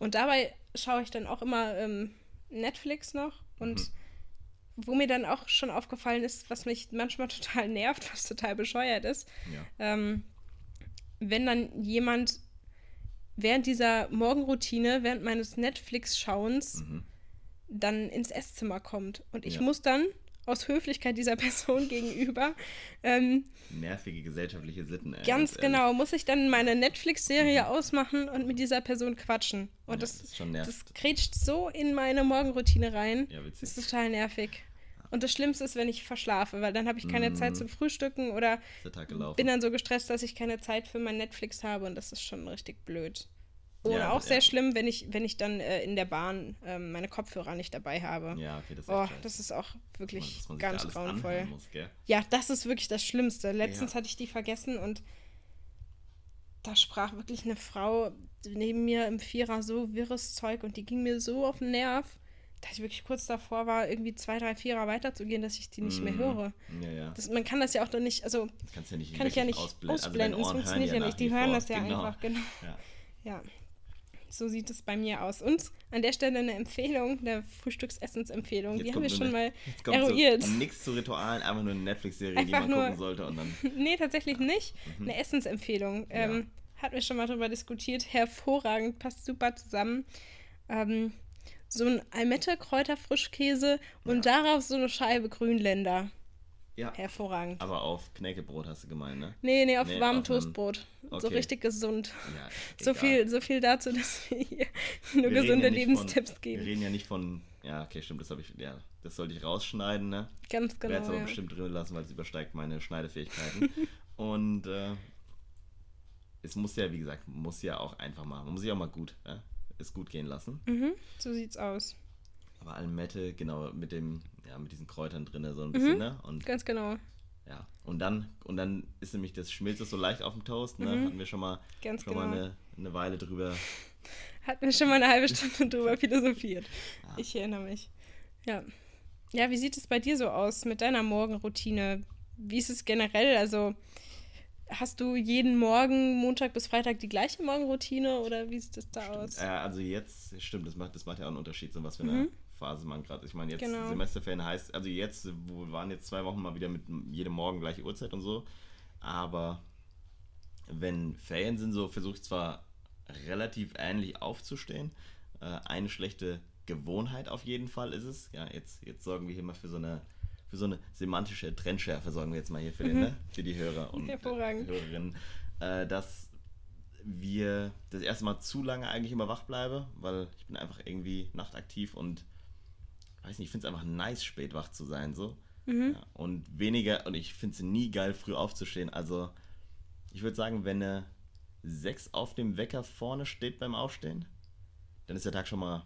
Und dabei schaue ich dann auch immer ähm, Netflix noch und Mhm. wo mir dann auch schon aufgefallen ist, was mich manchmal total nervt, was total bescheuert ist, Ja. ähm, wenn dann jemand während dieser Morgenroutine, während meines Netflix-Schauens, Mhm. dann ins Esszimmer kommt. Und ich Ja. muss dann aus Höflichkeit dieser Person gegenüber, ähm, Nervige gesellschaftliche Sitten. Ey, ganz genau, muss ich dann meine Netflix-Serie ausmachen und mit dieser Person quatschen. Und Ja, das, das ist schon nervt. das grätscht so in meine Morgenroutine rein. Ja, witzig. Das ist total nervig. Und das Schlimmste ist, wenn ich verschlafe, weil dann habe ich keine Mhm. Zeit zum Frühstücken oder bin dann so gestresst, dass ich keine Zeit für mein Netflix habe und das ist schon richtig blöd. Oder Ja, auch sehr ja. schlimm, wenn ich, wenn ich dann äh, in der Bahn ähm, meine Kopfhörer nicht dabei habe. ja, okay, das ist Oh, das ist auch wirklich man da ganz alles grauenvoll. Muss? Ja, das ist wirklich das Schlimmste. Letztens Ja. hatte ich die vergessen und da sprach wirklich eine Frau neben mir im Vierer so wirres Zeug und die ging mir so auf den Nerv, dass ich wirklich kurz davor war, irgendwie zwei, drei Vierer weiterzugehen, dass ich die nicht mehr Mhm. höre. Ja, ja. Das, man kann das ja auch doch nicht, also Das kannst ja nicht kann ich ja nicht ausblenden. Also ausblenden. deine das funktioniert ja nicht. Die hören das ja genau. einfach, genau. Ja. Ja. So sieht es bei mir aus. Und an der Stelle eine Empfehlung, eine Frühstücksessensempfehlung. Jetzt Die haben wir schon eine- mal Jetzt kommt eruiert. so nichts zu Ritualen, einfach nur eine Netflix-Serie, die man nur- gucken sollte und dann. Nee, tatsächlich nicht. Eine Essensempfehlung. Ähm, hatten wir schon mal drüber diskutiert. Hervorragend, passt super zusammen. Ähm, so ein Almette-Kräuter-Frischkäse und darauf so eine Scheibe Grünländer. Ja. Hervorragend. Aber auf Knäckebrot hast du gemeint, ne? Nee, nee, auf Nee, warmem Toastbrot. So Okay. richtig gesund. Ja, So viel, so viel dazu, dass wir hier nur Wir gesunde ja Lebenstipps von, geben. Wir reden ja nicht von. Ja, okay, stimmt, das habe ich. Ja, das sollte ich rausschneiden, ne? Ganz Ich werde es genau. aber Ja. bestimmt drin lassen, weil es übersteigt meine Schneidefähigkeiten. und äh, es muss ja, wie gesagt, muss ja auch einfach mal, man muss sich auch mal gut, ja, es gut gehen lassen. Mhm, so sieht's aus. Aber Almette, genau, mit dem, ja, mit diesen Kräutern drin, so ein bisschen, ne? Und Ganz genau. ja, und dann, und dann ist nämlich das schmilzt so leicht auf dem Toast, ne? Mhm. Hatten wir schon mal, Ganz schon genau. mal eine, eine Weile drüber. Hatten wir schon mal eine halbe Stunde drüber philosophiert. Ja. Ich erinnere mich. Ja. Ja, wie sieht es bei dir so aus mit deiner Morgenroutine? Wie ist es generell? Also, hast du jeden Morgen, Montag bis Freitag, die gleiche Morgenroutine oder wie sieht es da aus? Äh, also jetzt, stimmt, das macht, das macht ja auch einen Unterschied, so was für eine Phase man gerade ist. Ich meine, jetzt Mhm. Genau. Semesterferien heißt, also jetzt, wo wir waren jetzt zwei Wochen mal wieder mit jedem Morgen gleiche Uhrzeit und so, aber wenn Ferien sind, so versuche ich zwar relativ ähnlich aufzustehen. Äh, eine schlechte Gewohnheit auf jeden Fall ist es. Ja, jetzt, jetzt sorgen wir hier mal für so eine für so eine semantische Trendschärfe, sorgen wir jetzt mal hier für, den, ne? für die Hörer und Mhm. Äh, Hörerinnen, äh, dass wir das erste Mal zu lange eigentlich immer wach bleibe, weil ich bin einfach irgendwie nachtaktiv und weiß nicht, ich finde es einfach nice, spät wach zu sein. So. Mhm. Ja, und weniger, und ich finde es nie geil, früh aufzustehen. Also, ich würde sagen, wenn eine 6 auf dem Wecker vorne steht beim Aufstehen, dann ist der Tag schon mal,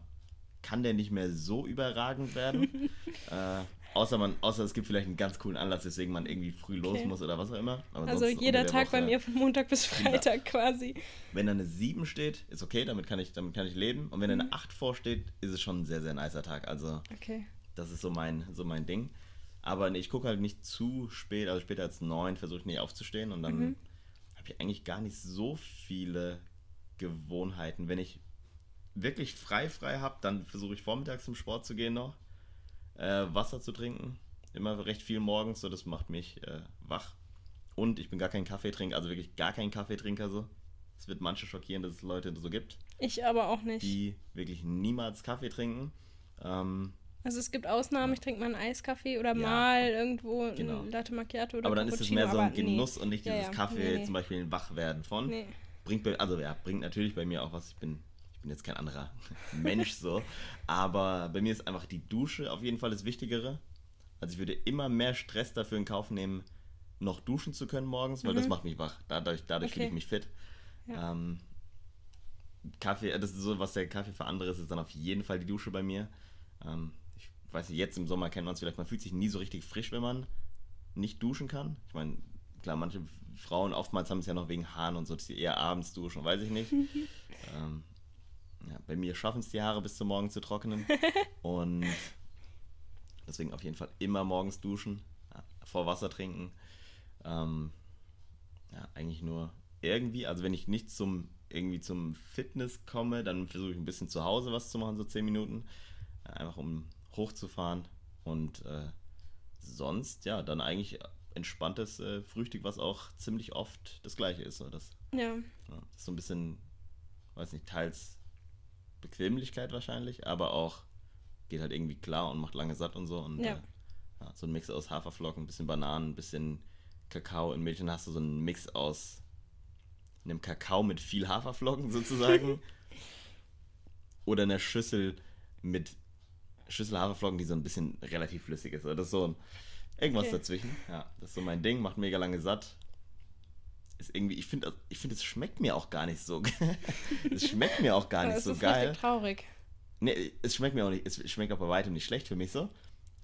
kann der nicht mehr so überragend werden. äh, außer, man, außer es gibt vielleicht einen ganz coolen Anlass, weswegen man irgendwie früh los Okay. muss oder was auch immer. Aber Also jeder Tag bei Woche- mir von Montag bis Freitag quasi. Wenn da eine 7 steht, ist okay, damit kann ich, damit kann ich leben. Und wenn da eine 8 vorsteht, ist es schon ein sehr, sehr nicer Tag. Also Okay. das ist so mein, so mein Ding. Aber nee, ich gucke halt nicht zu spät, also später als 9 versuche ich nicht aufzustehen und dann Mhm. habe ich eigentlich gar nicht so viele Gewohnheiten. Wenn ich wirklich frei frei habe, dann versuche ich vormittags zum Sport zu gehen noch, äh, Wasser zu trinken, immer recht viel morgens, so das macht mich äh, wach. Und ich bin gar kein Kaffeetrinker, also wirklich gar kein Kaffeetrinker so. Es wird manche schockieren, dass es Leute so gibt, Ich aber auch nicht. die wirklich niemals Kaffee trinken. Ähm, Also es gibt Ausnahmen, ich trinke mal einen Eiskaffee oder Ja. mal irgendwo Genau. ein Latte Macchiato oder aber dann ist es mehr so ein aber nee. Genuss und nicht Ja, dieses ja. Kaffee Nee, zum Beispiel ein Wachwerden von. Nee. Bringt, also ja, bringt natürlich bei mir auch was. Ich bin, bin jetzt kein anderer Mensch so. Aber bei mir ist einfach die Dusche auf jeden Fall das Wichtigere. Also ich würde immer mehr Stress dafür in Kauf nehmen, noch duschen zu können morgens, weil das macht mich wach. Dadurch, dadurch fühle ich Mhm. Okay. mich fit. Ja. Ähm, Kaffee, das ist so, was der Kaffee für andere ist, ist dann auf jeden Fall die Dusche bei mir. Ähm, ich weiß nicht, jetzt im Sommer kennt man es vielleicht, man fühlt sich nie so richtig frisch, wenn man nicht duschen kann. Ich meine, klar, manche Frauen oftmals haben es ja noch wegen Haaren und so, dass sie eher abends duschen, weiß ich nicht. ähm, ja, bei mir schaffen es die Haare bis zum Morgen zu trocknen. und deswegen auf jeden Fall immer morgens duschen, vor Wasser trinken. Ähm, ja, eigentlich nur irgendwie, also wenn ich nicht zum irgendwie zum Fitness komme, dann versuche ich ein bisschen zu Hause was zu machen, so 10 Minuten. Einfach um hochzufahren. Und äh, sonst, ja, dann eigentlich entspanntes äh, Frühstück, was auch ziemlich oft das gleiche ist. So. Das, Ja. ja, das ist so ein bisschen, weiß nicht, teils Bequemlichkeit wahrscheinlich, aber auch geht halt irgendwie klar und macht lange satt und so. Und Ja. äh, ja, so ein Mix aus Haferflocken, ein bisschen Bananen, ein bisschen Kakao in Milch. Dann hast du so einen Mix aus einem Kakao mit viel Haferflocken sozusagen. Oder einer Schüssel mit Schüssel Haferflocken, die so ein bisschen relativ flüssig ist. Oder das ist so ein, irgendwas Okay. dazwischen. Ja, das ist so mein Ding, macht mega lange satt. Ist irgendwie, ich finde, ich finde, es schmeckt mir auch gar nicht so. es schmeckt mir auch gar nicht es so ist geil. richtig traurig. Nee, es schmeckt mir auch nicht, es schmeckt auch bei weitem nicht schlecht für mich so.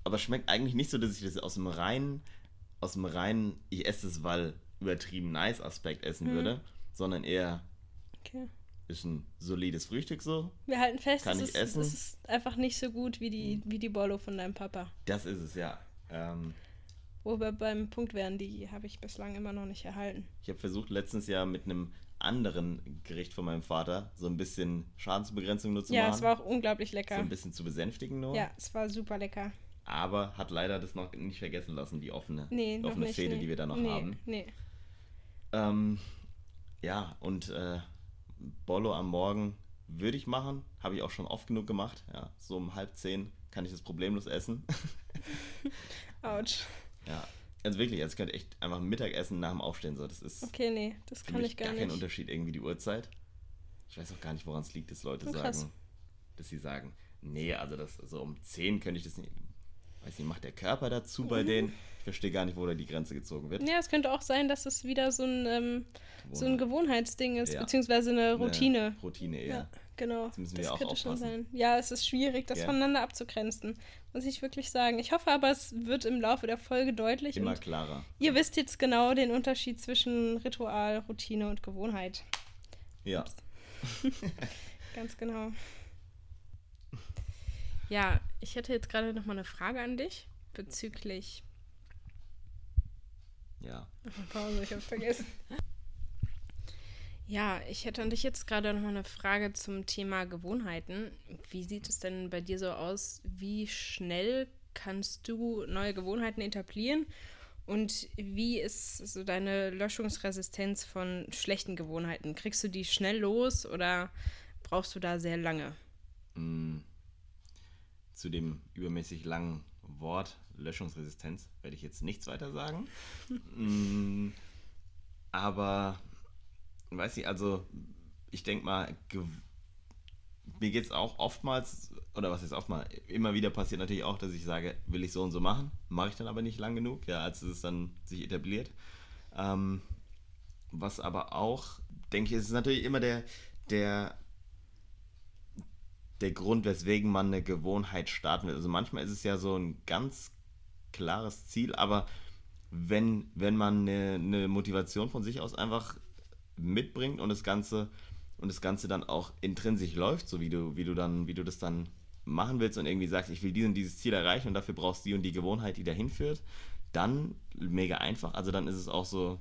Aber es schmeckt eigentlich nicht so, dass ich das aus dem reinen, aus dem reinen, ich esse es, weil übertrieben nice Aspekt essen Mhm. würde, sondern eher Okay. ist ein solides Frühstück so. Wir halten fest, Kann es, ich ist, essen? es ist einfach nicht so gut wie die, wie die Bollo von deinem Papa. Das ist es, ja. Ähm, Wo wir beim Punkt wären, die habe ich bislang immer noch nicht erhalten. ich habe versucht, letztens ja mit einem anderen Gericht von meinem Vater so ein bisschen Schadensbegrenzung nur zu ja, machen. es war auch unglaublich so lecker. ein bisschen zu besänftigen nur. Ja, es war super lecker. Aber hat leider das noch nicht vergessen lassen, die offene, Nee, die offene nicht. Fehde, nee. die wir da noch nee, haben. Nee. Ähm, ja, und äh, Bollo am Morgen würde ich machen. Habe ich auch schon oft genug gemacht. Ja, so um halb zehn kann ich das problemlos essen. Autsch. Ja, also wirklich, also ich könnte echt einfach Mittagessen nach dem Aufstehen so. Das ist Okay, nee, das kann ich gar, gar nicht. kein Unterschied irgendwie die Uhrzeit. Ich weiß auch gar nicht, woran es liegt, dass Leute Oh, krass. sagen, dass sie sagen, nee, also das so um 10 könnte ich das nicht. Weiß nicht, macht der Körper dazu Mhm. bei denen? Ich verstehe gar nicht, wo da die Grenze gezogen wird. Ja, es könnte auch sein, dass es wieder so ein, ähm, so ein Gewohnheitsding ist, Ja. beziehungsweise eine Eine Routine. Routine eher. Ja, genau. Jetzt müssen das wir auch könnte schon aufpassen. sein. Ja, es ist schwierig, das Ja. voneinander abzugrenzen, muss ich wirklich sagen. Ich hoffe aber, es wird im Laufe der Folge deutlich. Immer und klarer. ihr wisst jetzt genau den Unterschied zwischen Ritual, Routine und Gewohnheit. Ja. Ganz genau. Ja, ich hätte jetzt gerade noch mal eine Frage an dich bezüglich. Ja. Pause, ich habe vergessen. Ja, ich hätte an dich jetzt gerade noch mal eine Frage zum Thema Gewohnheiten. Wie sieht es denn bei dir so aus? Wie schnell kannst du neue Gewohnheiten etablieren? Und wie ist so deine Löschungsresistenz von schlechten Gewohnheiten? Kriegst du die schnell los oder brauchst du da sehr lange? Mm, Zu dem übermäßig langen Wort Löschungsresistenz werde ich jetzt nichts weiter sagen. Mm, Aber, weiß ich, also ich denke mal, mir geht es auch oftmals, oder was ist oftmals, immer wieder passiert natürlich auch, dass ich sage, will ich so und so machen, mache ich dann aber nicht lang genug, ja, als es dann sich etabliert. Ähm, was aber auch, denke ich, ist natürlich immer der, der, der Grund, weswegen man eine Gewohnheit starten will. Also manchmal ist es ja so ein ganz klares Ziel, aber wenn, wenn man eine, eine Motivation von sich aus einfach mitbringt und das Ganze und das Ganze dann auch intrinsisch läuft, so wie du, wie du dann, wie du das dann machen willst und irgendwie sagst, ich will diesen, dieses Ziel erreichen und dafür brauchst du die und die Gewohnheit, die dahin führt, dann mega einfach. Also dann ist es auch so,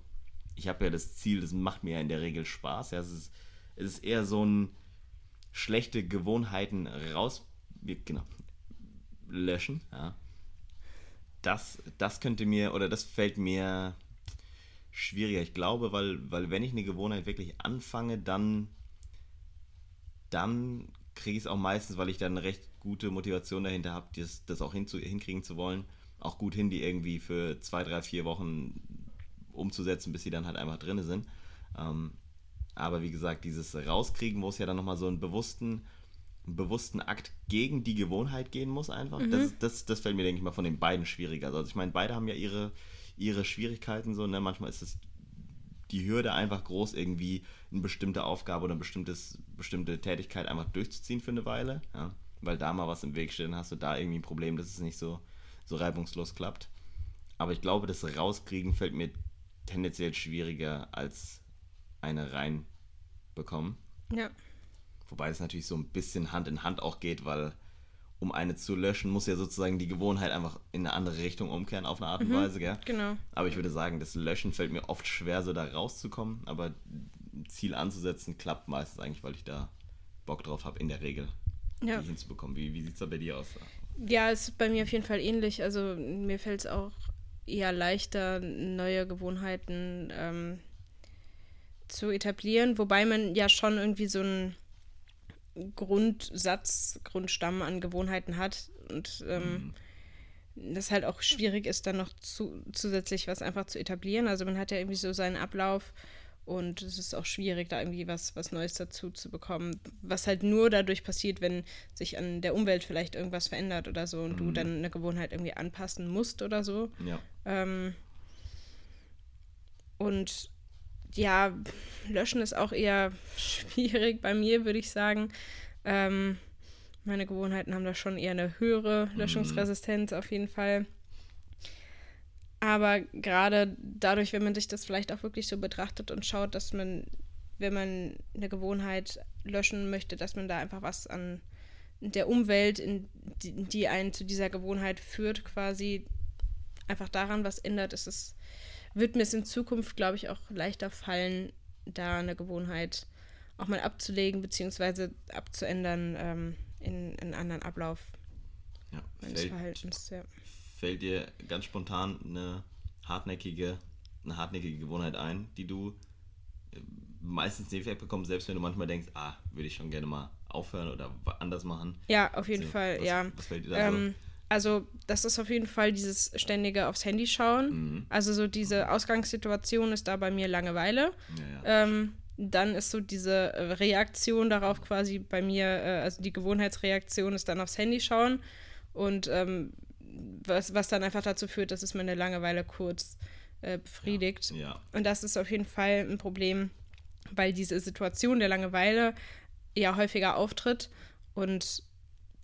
ich habe ja das Ziel, das macht mir ja in der Regel Spaß. Ja, es ist, es ist eher so ein schlechte Gewohnheiten raus, genau, löschen. Ja. Das, das könnte mir, oder das fällt mir schwieriger. Ich glaube, weil, weil wenn ich eine Gewohnheit wirklich anfange, dann, dann kriege ich es auch meistens, weil ich dann eine recht gute Motivation dahinter habe, das, das auch hinzu, hinkriegen zu wollen, auch gut hin, die irgendwie für zwei, drei, vier Wochen umzusetzen, bis sie dann halt einfach drin sind. Ähm, aber wie gesagt, dieses Rauskriegen, wo es ja dann nochmal so einen bewussten, einen bewussten Akt gegen die Gewohnheit gehen muss, einfach. Mhm. Das, das, das fällt mir, denke ich mal, von den beiden schwieriger. Also ich meine, beide haben ja ihre, ihre Schwierigkeiten so, ne? Manchmal ist es die Hürde einfach groß, irgendwie eine bestimmte Aufgabe oder eine bestimmtes, bestimmte Tätigkeit einfach durchzuziehen für eine Weile. Ja? Weil da mal was im Weg steht, dann hast du da irgendwie ein Problem, dass es nicht so, so reibungslos klappt. Aber ich glaube, das Rauskriegen fällt mir tendenziell schwieriger als eine reinbekommen. Ja. Wobei es natürlich so ein bisschen Hand in Hand auch geht, weil um eine zu löschen, muss ja sozusagen die Gewohnheit einfach in eine andere Richtung umkehren auf eine Art und mhm, Weise, gell? Genau. Aber ich würde sagen, das Löschen fällt mir oft schwer, so da rauszukommen, aber Ziel anzusetzen klappt meistens eigentlich, weil ich da Bock drauf habe, in der Regel ja. die hinzubekommen. Wie, wie sieht es da bei dir aus? Ja, es ist bei mir auf jeden Fall ähnlich. Also mir fällt es auch eher leichter, neue Gewohnheiten ähm, zu etablieren, wobei man ja schon irgendwie so einen Grundsatz, Grundstamm an Gewohnheiten hat und ähm, mhm. das halt auch schwierig ist, dann noch zu, zusätzlich was einfach zu etablieren. Also man hat ja irgendwie so seinen Ablauf und es ist auch schwierig, da irgendwie was, was Neues dazu zu bekommen, was halt nur dadurch passiert, wenn sich an der Umwelt vielleicht irgendwas verändert oder so und mhm. du dann eine Gewohnheit irgendwie anpassen musst oder so. Ja. Ähm, und ja, löschen ist auch eher schwierig bei mir, würde ich sagen. Ähm, meine Gewohnheiten haben da schon eher eine höhere mhm. Löschungsresistenz auf jeden Fall. Aber gerade dadurch, wenn man sich das vielleicht auch wirklich so betrachtet und schaut, dass man, wenn man eine Gewohnheit löschen möchte, dass man da einfach was an der Umwelt, in die, die einen zu dieser Gewohnheit führt, quasi einfach daran was ändert, ist es, wird mir es in Zukunft, glaube ich, auch leichter fallen, da eine Gewohnheit auch mal abzulegen, beziehungsweise abzuändern ähm, in, in einen anderen Ablauf ja, meines fällt, Verhaltens. Ja fällt dir ganz spontan eine hartnäckige, eine hartnäckige Gewohnheit ein, die du äh, meistens nicht wegbekommst, selbst wenn du manchmal denkst, ah, würde ich schon gerne mal aufhören oder anders machen? Ja, auf jeden also, Fall, was, ja. Was fällt dir da ähm, so? Also, das ist auf jeden Fall dieses ständige aufs Handy schauen. Mhm. Also, so diese Ausgangssituation ist da bei mir Langeweile. Ja, ja. Ähm, dann ist so diese Reaktion darauf quasi bei mir, äh, also die Gewohnheitsreaktion ist dann aufs Handy schauen. Und ähm, was, was dann einfach dazu führt, dass es meine Langeweile kurz äh, befriedigt. Ja, ja. Und das ist auf jeden Fall ein Problem, weil diese Situation der Langeweile ja häufiger auftritt und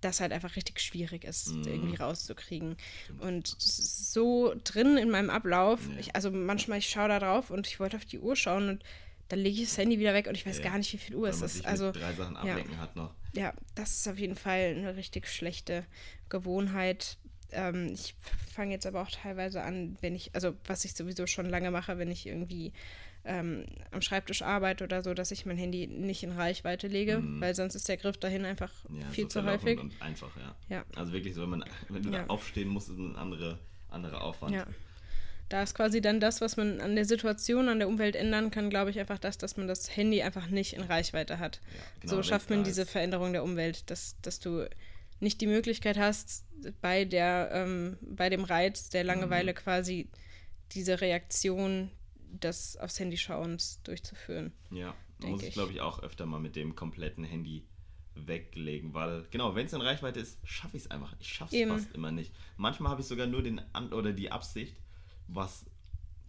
das halt einfach richtig schwierig ist, mhm. irgendwie rauszukriegen. Und so drin in meinem Ablauf, ja. ich, also manchmal ich schaue da drauf und ich wollte auf die Uhr schauen und dann lege ich das Handy wieder weg und ich weiß ja. gar nicht, wie viel Uhr es ist. also drei Sachen ablenken ja. hat noch. Ja, das ist auf jeden Fall eine richtig schlechte Gewohnheit, ähm, ich fange jetzt aber auch teilweise an, wenn ich, also was ich sowieso schon lange mache, wenn ich irgendwie ähm, am Schreibtisch arbeite oder so, dass ich mein Handy nicht in Reichweite lege, mhm. weil sonst ist der Griff dahin einfach ja, viel zu häufig. Und einfach, ja. ja. Also wirklich so, wenn man wenn du ja. aufstehen musst, ist ein andere, anderer Aufwand. Ja. Da ist quasi dann das, was man an der Situation, an der Umwelt ändern kann, glaube ich, einfach das, dass man das Handy einfach nicht in Reichweite hat. Genau, so schafft man diese Veränderung der Umwelt, dass, dass du nicht die Möglichkeit hast, bei, der, ähm, bei dem Reiz der Langeweile mhm. quasi diese Reaktion des aufs Handy schauens durchzuführen. Ja, da muss ich, glaube ich, auch öfter mal mit dem kompletten Handy weglegen, weil, genau, wenn es in Reichweite ist, schaffe ich es einfach. Ich schaffe es fast immer nicht. Manchmal habe ich sogar nur den An oder die Absicht, was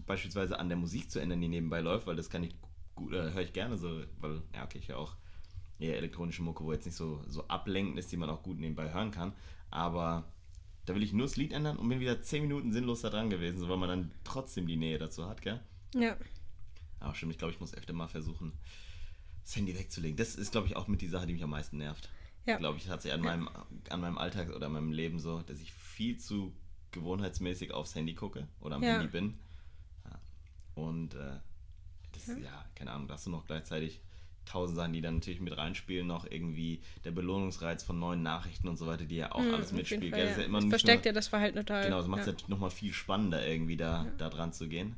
beispielsweise an der Musik zu ändern, die nebenbei läuft, weil das kann ich gut, äh, höre ich gerne so, weil, ja, okay, ich höre auch eher elektronische Mucke, wo jetzt nicht so, so ablenkend ist, die man auch gut nebenbei hören kann. Aber da will ich nur das Lied ändern und bin wieder 10 Minuten sinnlos da dran gewesen, so weil man dann trotzdem die Nähe dazu hat, gell? Ja. Aber stimmt, ich glaube, ich muss öfter mal versuchen, das Handy wegzulegen. Das ist, glaube ich, auch mit die Sache, die mich am meisten nervt. Ja. Glaube ich, hat sich an, meinem, an meinem Alltag oder meinem Leben so, dass ich viel zu gewohnheitsmäßig aufs Handy gucke oder am Ja. Handy bin. Ja. Und äh, das, ja. keine Ahnung, da hast du noch gleichzeitig tausend Sachen, die dann natürlich mit reinspielen, noch irgendwie der Belohnungsreiz von neuen Nachrichten und so weiter, die ja auch Mhm, alles mitspielt. Fall, gell? Das ja. ja Das verstärkt nur, ja das Verhalten total. Genau, das macht es ja. ja. nochmal viel spannender, irgendwie da, da dran zu gehen.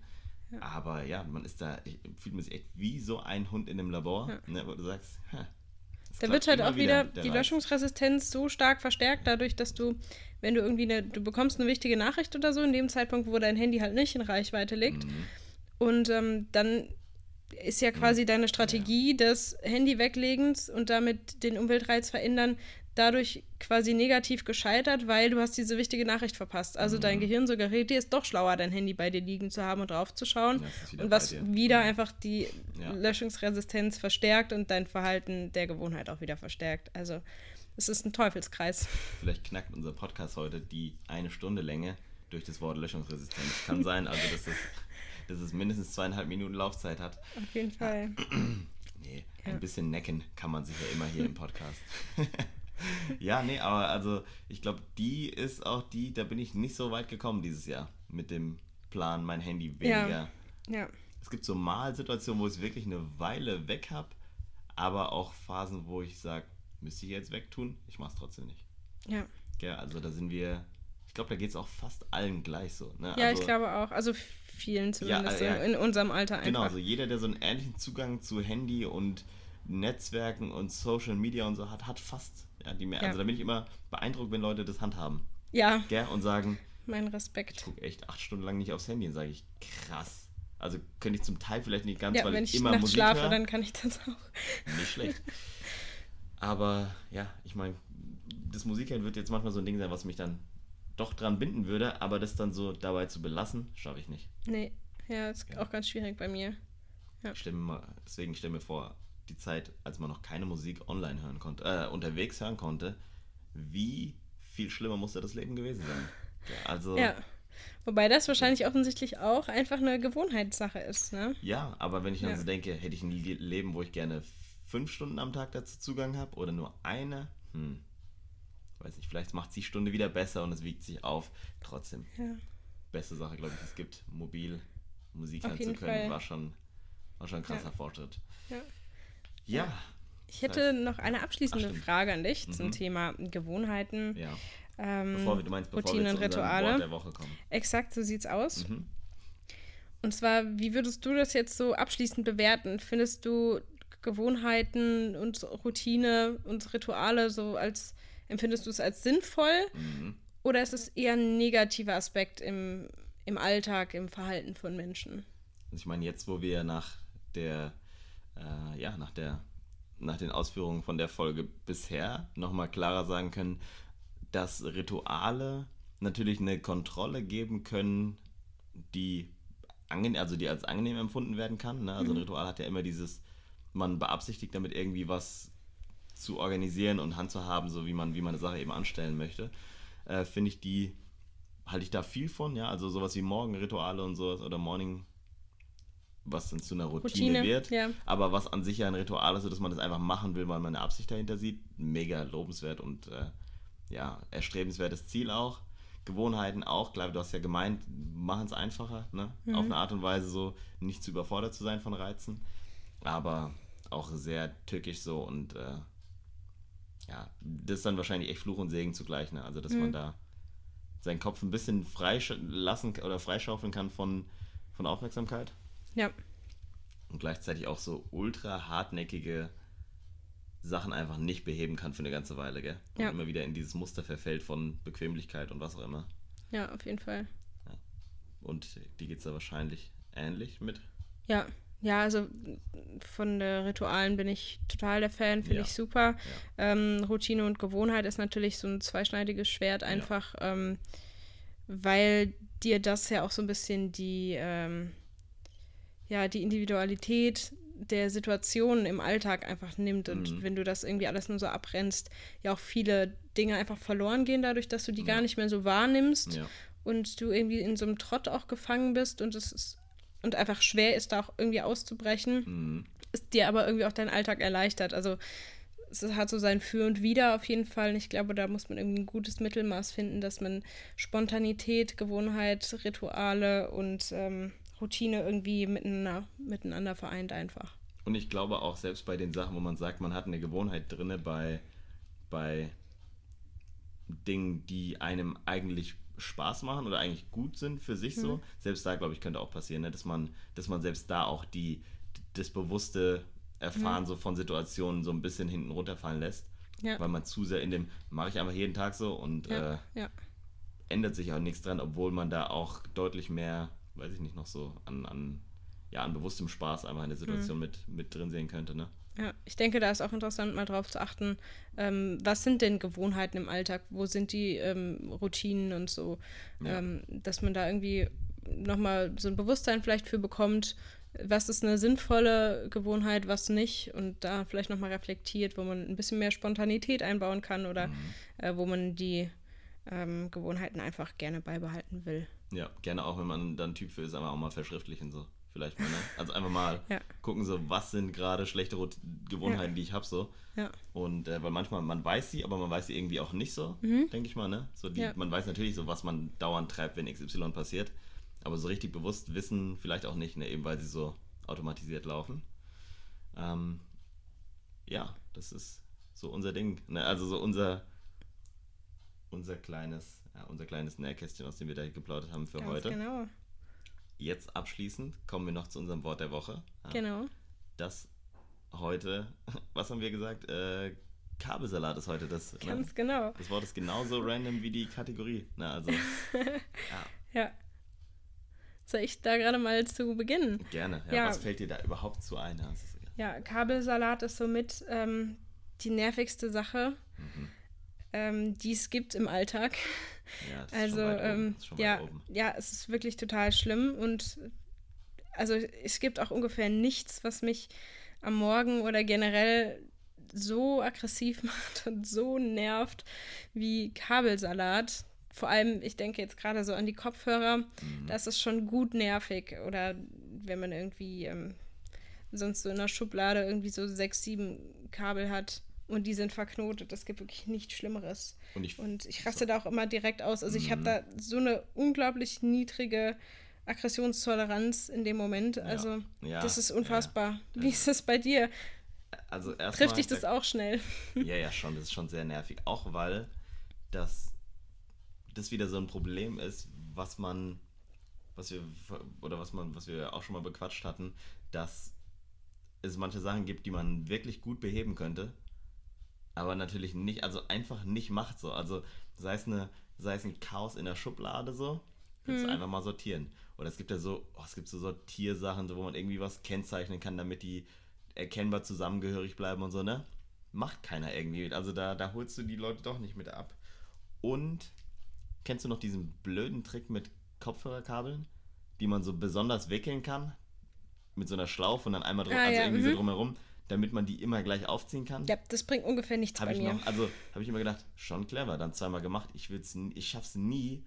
Aber ja, man ist da, ich, fühlt man sich echt wie so ein Hund in einem Labor, ne, wo du sagst, ha, Da wird halt auch wieder der die. Löschungsresistenz so stark verstärkt, dadurch, dass du, wenn du irgendwie eine, du bekommst eine wichtige Nachricht oder so, in dem Zeitpunkt, wo dein Handy halt nicht in Reichweite liegt. Mhm. Und ähm, dann ist ja quasi deine Strategie des Handy weglegens und damit den Umweltreiz verändern, dadurch quasi negativ gescheitert, weil du hast diese wichtige Nachricht verpasst. Also Mhm. dein Gehirn suggeriert dir, ist doch schlauer, dein Handy bei dir liegen zu haben und drauf zu schauen. Ja, es ist wieder und was dir. Mhm. wieder einfach die Ja. Löschungsresistenz verstärkt und dein Verhalten der Gewohnheit auch wieder verstärkt. Also es ist ein Teufelskreis. Vielleicht knackt unser Podcast heute die eine Stunde Länge durch das Wort Löschungsresistenz. Kann sein, also dass es, dass es mindestens zweieinhalb Minuten Laufzeit hat. Auf jeden Fall. Nee, Ja. ein bisschen necken kann man sich ja immer hier im Podcast. ja, nee, aber also ich glaube, die ist auch die, da bin ich nicht so weit gekommen dieses Jahr mit dem Plan, mein Handy weniger. Ja. Es gibt so mal Situationen, wo ich es wirklich eine Weile weg habe, aber auch Phasen, wo ich sage, müsste ich jetzt wegtun? Ich mache es trotzdem nicht. Ja. Ja, also da sind wir, ich glaube, da geht es auch fast allen gleich so. Ne? Ja, also, ich glaube auch. Also vielen zumindest ja. in, in unserem Alter einfach. Genau, also jeder, der so einen ähnlichen Zugang zu Handy und Netzwerken und Social Media und so hat, hat fast ja, die mehr. Ja. Also da bin ich immer beeindruckt, wenn Leute das handhaben. Ja, Gell? Und sagen, mein ich Respekt. gucke echt acht Stunden lang nicht aufs Handy und sage ich, krass. Also könnte ich zum Teil vielleicht nicht ganz, Ja, weil wenn ich ich immer Musik schlafe, höre. dann kann ich das auch. Nicht schlecht. Aber ja, ich meine, das Musikhören wird jetzt manchmal so ein Ding sein, was mich dann doch dran binden würde, aber das dann so dabei zu belassen, schaffe ich nicht. Nee, ja, ist Ja. auch ganz schwierig bei mir. Ich stell mir mal, deswegen stell mir vor, die Zeit, als man noch keine Musik online hören konnte, äh, unterwegs hören konnte, wie viel schlimmer musste das Leben gewesen sein. Ja, also, Ja. Wobei das wahrscheinlich offensichtlich auch einfach eine Gewohnheitssache ist, ne? ja, aber wenn ich dann Ja. so denke, hätte ich ein Le- Leben, wo ich gerne fünf Stunden am Tag dazu Zugang habe oder nur eine, hm, weiß nicht, vielleicht macht die Stunde wieder besser und es wiegt sich auf. Trotzdem, Ja. beste Sache, glaube ich, es gibt, mobil Musik hören zu können, Fall. war schon, war schon ein krasser Ja. Fortschritt. Ja. Ja, Ich hätte noch eine abschließende Ach. Frage an dich zum Mhm. Thema Gewohnheiten, ja. ähm, Bevor wir, du meinst, bevor Routinen wir und Rituale. Wort der Woche kommen. Exakt, so sieht's aus. Mhm. Und zwar, wie würdest du das jetzt so abschließend bewerten? Findest du Gewohnheiten und Routine und Rituale so als, empfindest du es als sinnvoll? Mhm. Oder ist es eher ein negativer Aspekt im, im Alltag, im Verhalten von Menschen? Also ich meine, jetzt, wo wir nach der, äh, ja, nach der, nach den Ausführungen von der Folge bisher nochmal klarer sagen können, dass Rituale natürlich eine Kontrolle geben können, die also die als angenehm empfunden werden kann. Ne? Also ein Ritual hat ja immer dieses, man beabsichtigt damit irgendwie was zu organisieren und handzuhaben, so wie man, wie man eine Sache eben anstellen möchte. Äh, Finde ich die, halte ich da viel von, ja. Also sowas wie Morgenrituale und sowas oder Morning, was dann zu einer Routine, Routine, wird. ja. Aber was an sich ja ein Ritual ist, so dass man das einfach machen will, weil man eine Absicht dahinter sieht, mega lobenswert und äh, ja, erstrebenswertes Ziel auch. Gewohnheiten auch, klar, du hast ja gemeint, machen es einfacher, ne? Auf eine Art und Weise so nicht zu überfordert zu sein von Reizen. Aber auch sehr tückisch so und äh, ja, das ist dann wahrscheinlich echt Fluch und Segen zugleich, ne? Also dass man da seinen Kopf ein bisschen freilassen oder freischaufeln kann von, von Aufmerksamkeit Ja, und gleichzeitig auch so ultra hartnäckige Sachen einfach nicht beheben kann für eine ganze Weile, gell? Und Ja. immer wieder in dieses Muster verfällt von Bequemlichkeit und was auch immer. ja, auf jeden Fall. Und die geht es da wahrscheinlich ähnlich mit. Ja, Ja, also von der Ritualen bin ich total der Fan, finde Ja. ich super. Ja. Ähm, Routine und Gewohnheit ist natürlich so ein zweischneidiges Schwert einfach, ähm, weil dir das ja auch so ein bisschen die, ähm, ja, die Individualität der Situation im Alltag einfach nimmt. Und Mhm. wenn du das irgendwie alles nur so abrennst, ja auch viele Dinge einfach verloren gehen dadurch, dass du die gar nicht mehr so wahrnimmst Ja. und du irgendwie in so einem Trott auch gefangen bist und es ist und einfach schwer ist, da auch irgendwie auszubrechen, Mhm. ist dir aber irgendwie auch dein Alltag erleichtert. Also es hat so sein Für und Wider auf jeden Fall. Und ich glaube, da muss man irgendwie ein gutes Mittelmaß finden, dass man Spontanität, Gewohnheit, Rituale und ähm, Routine irgendwie miteinander, miteinander vereint einfach. Und ich glaube auch selbst bei den Sachen, wo man sagt, man hat eine Gewohnheit drinne bei, bei Dingen, die einem eigentlich Spaß machen oder eigentlich gut sind für sich Mhm. so. Selbst da, glaube ich, könnte auch passieren, ne? dass, man, dass man selbst da auch die, das bewusste Erfahren so von Situationen so ein bisschen hinten runterfallen lässt. Mhm. Ja. Weil man zu sehr in dem, mache ich einfach jeden Tag so und Ja, äh, ja. ändert sich auch nichts dran, obwohl man da auch deutlich mehr, weiß ich nicht, noch so an, an, ja, an bewusstem Spaß einfach in der Situation mit, mit drin sehen könnte, ne? Ja, ich denke, da ist auch interessant, mal drauf zu achten, ähm, was sind denn Gewohnheiten im Alltag? Wo sind die ähm, Routinen und so? Ja. Ähm, dass man da irgendwie nochmal so ein Bewusstsein vielleicht für bekommt, was ist eine sinnvolle Gewohnheit, was nicht und da vielleicht nochmal reflektiert, wo man ein bisschen mehr Spontanität einbauen kann oder äh, wo man die ähm, Gewohnheiten einfach gerne beibehalten will. Ja, gerne auch, wenn man dann Typ für ist, einfach auch mal verschriftlichen so. Vielleicht mal, ne? Also einfach mal Ja. gucken, so, was sind gerade schlechte Gewohnheiten, die ich habe, so. Ja. Und äh, weil manchmal, man weiß sie, aber man weiß sie irgendwie auch nicht so, denke ich mal, ne? So die, Mhm. Ja. Man weiß natürlich so, was man dauernd treibt, wenn XY passiert. Aber so richtig bewusst wissen vielleicht auch nicht, ne? Eben weil sie so automatisiert laufen. Ähm, ja, das ist so unser Ding. Ne? Also so unser, unser kleines, ja, unser kleines Nähkästchen, aus dem wir da geplaudert haben für Ganz heute. genau. Jetzt abschließend kommen wir noch zu unserem Wort der Woche. Ja, Genau. Das heute, was haben wir gesagt? Äh, Kabelsalat ist heute das. Ne? Ganz genau. Das Wort ist genauso random wie die Kategorie. Na, also, ja, Ja. Soll ich da gerade mal zu beginnen? gerne. Ja, Ja. Was fällt dir da überhaupt zu ein? Ja, Kabelsalat ist somit ähm, die nervigste Sache, Mhm. Ähm, die es gibt im Alltag. ja, Also, ähm, ja, ja, es ist wirklich total schlimm und also es gibt auch ungefähr nichts, was mich am Morgen oder generell so aggressiv macht und so nervt wie Kabelsalat. Vor allem, ich denke jetzt gerade so an die Kopfhörer, Mhm. das ist schon gut nervig. Oder wenn man irgendwie ähm, sonst so in der Schublade irgendwie so sechs, sieben Kabel hat und die sind verknotet. Das gibt wirklich nichts Schlimmeres. Und ich, Und ich raste da auch immer direkt aus. Also ich habe Mhm. da so eine unglaublich niedrige Aggressionstoleranz in dem Moment. Also ja, das ist ja. unfassbar. Wie ist das bei dir? also erstmal. Trifft dich das auch schnell? Ja, ja, schon. Das ist schon sehr nervig. Auch weil das, das wieder so ein Problem ist, was man, was wir, oder was man, was wir auch schon mal bequatscht hatten, dass es manche Sachen gibt, die man wirklich gut beheben könnte, aber natürlich nicht, also einfach nicht macht so. Also sei es eine, sei es ein Chaos in der Schublade so, kannst du einfach mal sortieren. Oder es gibt ja so, oh, es gibt so Sortiersachen, so, wo man irgendwie was kennzeichnen kann, damit die erkennbar zusammengehörig bleiben und so, ne? Macht keiner irgendwie. Also da, da holst du die Leute doch nicht mit ab. Und kennst du noch diesen blöden Trick mit Kopfhörerkabeln, die man so besonders wickeln kann? Mit so einer Schlaufe und dann einmal drum, Ah, also ja, irgendwie so mhm. drumherum, damit man die immer gleich aufziehen kann? Ja, das bringt ungefähr nichts Habe bei ich mir. noch, also habe ich immer gedacht, schon clever, dann zweimal gemacht. Ich will's, ich schaff's nie,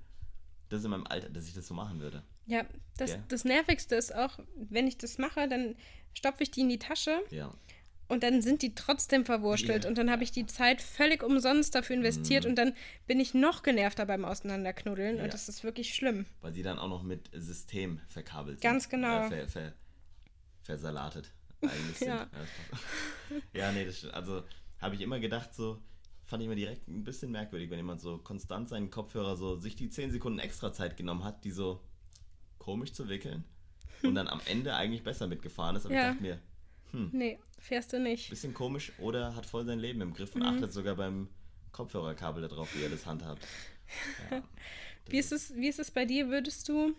das in meinem Alter, dass ich das so machen würde. Ja, das, Ja. das Nervigste ist auch, wenn ich das mache, dann stopfe ich die in die Tasche Ja. und dann sind die trotzdem verwurstelt Ja. und dann habe ich die Zeit völlig umsonst dafür investiert und dann bin ich noch genervter beim Auseinanderknuddeln. Ja. und das ist wirklich schlimm. Weil sie dann auch noch mit System verkabelt sind. Ganz genau. Äh, ver, ver, versalatet eigentlich sind. Ja. ja, nee, das stimmt. Also habe ich immer gedacht, so fand ich immer direkt ein bisschen merkwürdig, wenn jemand so konstant seinen Kopfhörer so sich die 10 Sekunden extra Zeit genommen hat, die so komisch zu wickeln und dann am Ende eigentlich besser mitgefahren ist. Aber Ja. ich dachte mir, Nee, fährst du nicht. bisschen komisch oder hat voll sein Leben im Griff und Mhm. achtet sogar beim Kopfhörerkabel darauf, wie er das handhabt. Ja, Wie ist, es, wie ist es bei dir? Würdest du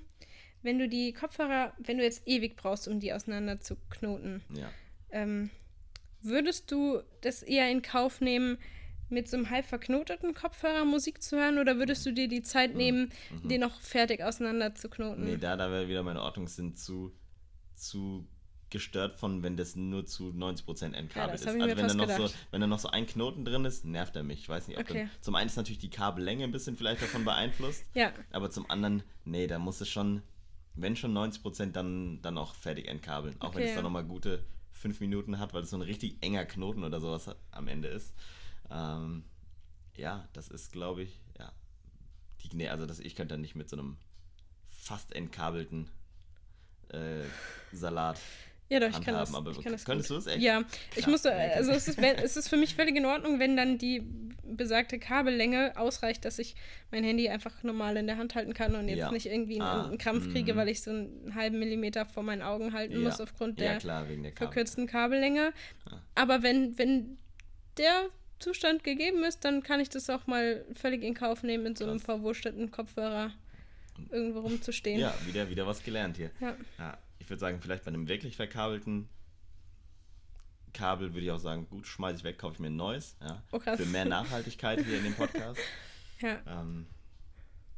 wenn du die Kopfhörer, wenn du jetzt ewig brauchst, um die auseinander zu knoten, Ja. ähm, würdest du das eher in Kauf nehmen, mit so einem halb verknoteten Kopfhörer Musik zu hören oder würdest du dir die Zeit nehmen, den noch fertig auseinander zu knoten? Mhm. Nee, da, da wäre wieder meine Ordnungssinn zu, zu gestört von, wenn das nur zu 90% entkabelt das ist. Also wenn da noch so, wenn da noch so ein Knoten drin ist, nervt er mich. Ich weiß nicht, ob Okay. dann, zum einen ist natürlich die Kabellänge ein bisschen vielleicht davon beeinflusst, Ja, aber zum anderen, nee, da muss es schon, wenn schon 90%, dann, dann auch fertig entkabeln. Auch wenn Okay, es ja. dann nochmal gute fünf Minuten hat, weil es so ein richtig enger Knoten oder sowas am Ende ist. Ähm, ja, das ist, glaube ich, ja. Die, nee, also das, ich könnte dann nicht mit so einem fast entkabelten äh, Salat ja doch, ich kann handhaben, das. aber ich kann das könntest du es echt? Ja, ich Krass, musste, nee, also es ist, wenn, es ist für mich völlig in Ordnung, wenn dann die besagte Kabellänge ausreicht, dass ich mein Handy einfach normal in der Hand halten kann und jetzt Ja. nicht irgendwie einen, Ah, einen Krampf kriege, mhm. weil ich so einen halben Millimeter vor meinen Augen halten muss Ja. aufgrund ja, der klar, der Kabel. verkürzten Kabellänge. Ah. Aber wenn, wenn der Zustand gegeben ist, dann kann ich das auch mal völlig in Kauf nehmen, mit so einem Krass. verwursteten Kopfhörer irgendwo rumzustehen. Ja, wieder, wieder was gelernt hier. Ja. Ja, ich würde sagen, vielleicht bei einem wirklich verkabelten Kabel würde ich auch sagen, gut, schmeiße ich weg, kaufe ich mir ein neues. Ja, Oh. Für mehr Nachhaltigkeit hier in dem Podcast. ja. ähm,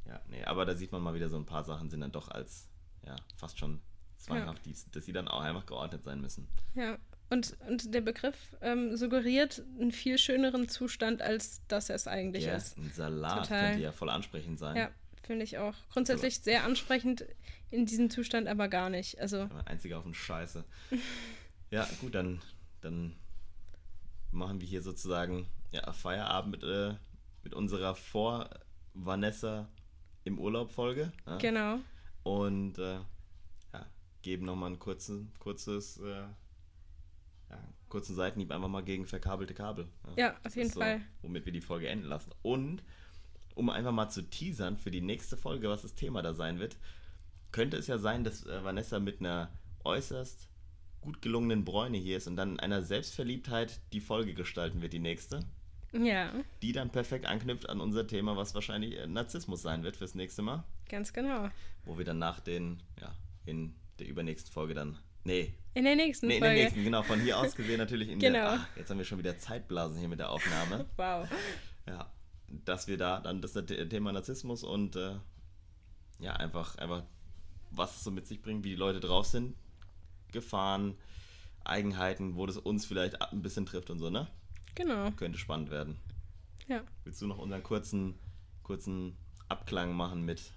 ja, nee, aber da sieht man mal wieder, so ein paar Sachen sind dann doch als, ja, fast schon zwanghaft, die, dass sie dann auch einfach geordnet sein müssen. Ja, und, und der Begriff ähm, suggeriert einen viel schöneren Zustand, als das es eigentlich Ja, ist. ein Salat Total. könnte ja voll ansprechend sein. Ja, finde ich auch. Grundsätzlich sehr ansprechend in diesem Zustand, aber gar nicht. Also, einziger auf den Scheiße. ja, gut, dann, dann machen wir hier sozusagen ja, Feierabend mit, äh, mit unserer Vor-Vanessa im Urlaub-Folge. Ja? genau. Und äh, ja, geben nochmal ein kurzen, kurzes, äh, ja, kurzen Seitenhieb einfach mal gegen verkabelte Kabel. Ja, auf Das jeden ist so, Fall. Womit wir die Folge enden lassen. Und um einfach mal zu teasern für die nächste Folge, was das Thema da sein wird, könnte es ja sein, dass äh, Vanessa mit einer äußerst gut gelungenen Bräune hier ist und dann in einer Selbstverliebtheit die Folge gestalten wird, die nächste. Ja, Die dann perfekt anknüpft an unser Thema, was wahrscheinlich äh, Narzissmus sein wird fürs nächste Mal. ganz genau. Wo wir dann nach den, ja, in der übernächsten Folge dann. Nee, In der nächsten nee, in der nächsten, genau, von hier aus gesehen natürlich in Genau. der. Ah, jetzt haben wir schon wieder Zeitblasen hier mit der Aufnahme. Wow. Ja, dass wir da dann das The- Thema Narzissmus und äh, ja, einfach, einfach, was es so mit sich bringt, wie die Leute drauf sind, Gefahren, Eigenheiten, wo das uns vielleicht ein bisschen trifft und so, ne? Genau. Könnte spannend werden. Ja. Willst du noch unseren kurzen, kurzen Abklang machen mit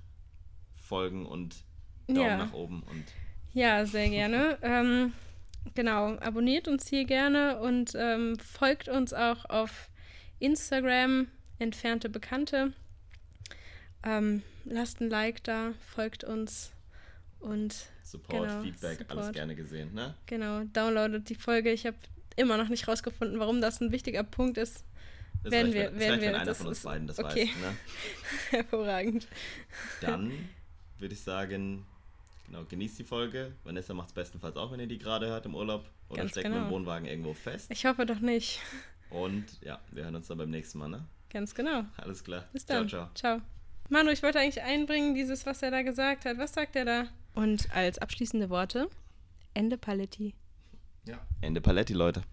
Folgen und Daumen Ja. nach oben und Ja, sehr gerne. ähm, genau, abonniert uns hier gerne und ähm, folgt uns auch auf Instagram, entfernte Bekannte. Ähm, lasst ein Like da, folgt uns und Support, Genau, Feedback, alles Support. gerne gesehen, ne? genau, downloadet die Folge. Ich habe immer noch nicht rausgefunden, warum das ein wichtiger Punkt ist. Das Werden wir- wenn- werden reicht, wenn wir- einer das von uns ist- beiden das okay. weiß, ne? Hervorragend. Dann würde ich sagen, genau, genießt die Folge. Vanessa macht es bestenfalls auch, wenn ihr die gerade hört im Urlaub. Oder Ganz steckt genau. mit dem Wohnwagen irgendwo fest. Ich hoffe doch nicht. Und ja, wir hören uns dann beim nächsten Mal, ne? Ganz genau. Alles klar. Bis dann. Ciao, ciao. Ciao. Manu, ich wollte eigentlich einbringen, dieses, was er da gesagt hat. Was sagt er da? Und als abschließende Worte, Ende Paletti. Ja. Ende Paletti, Leute.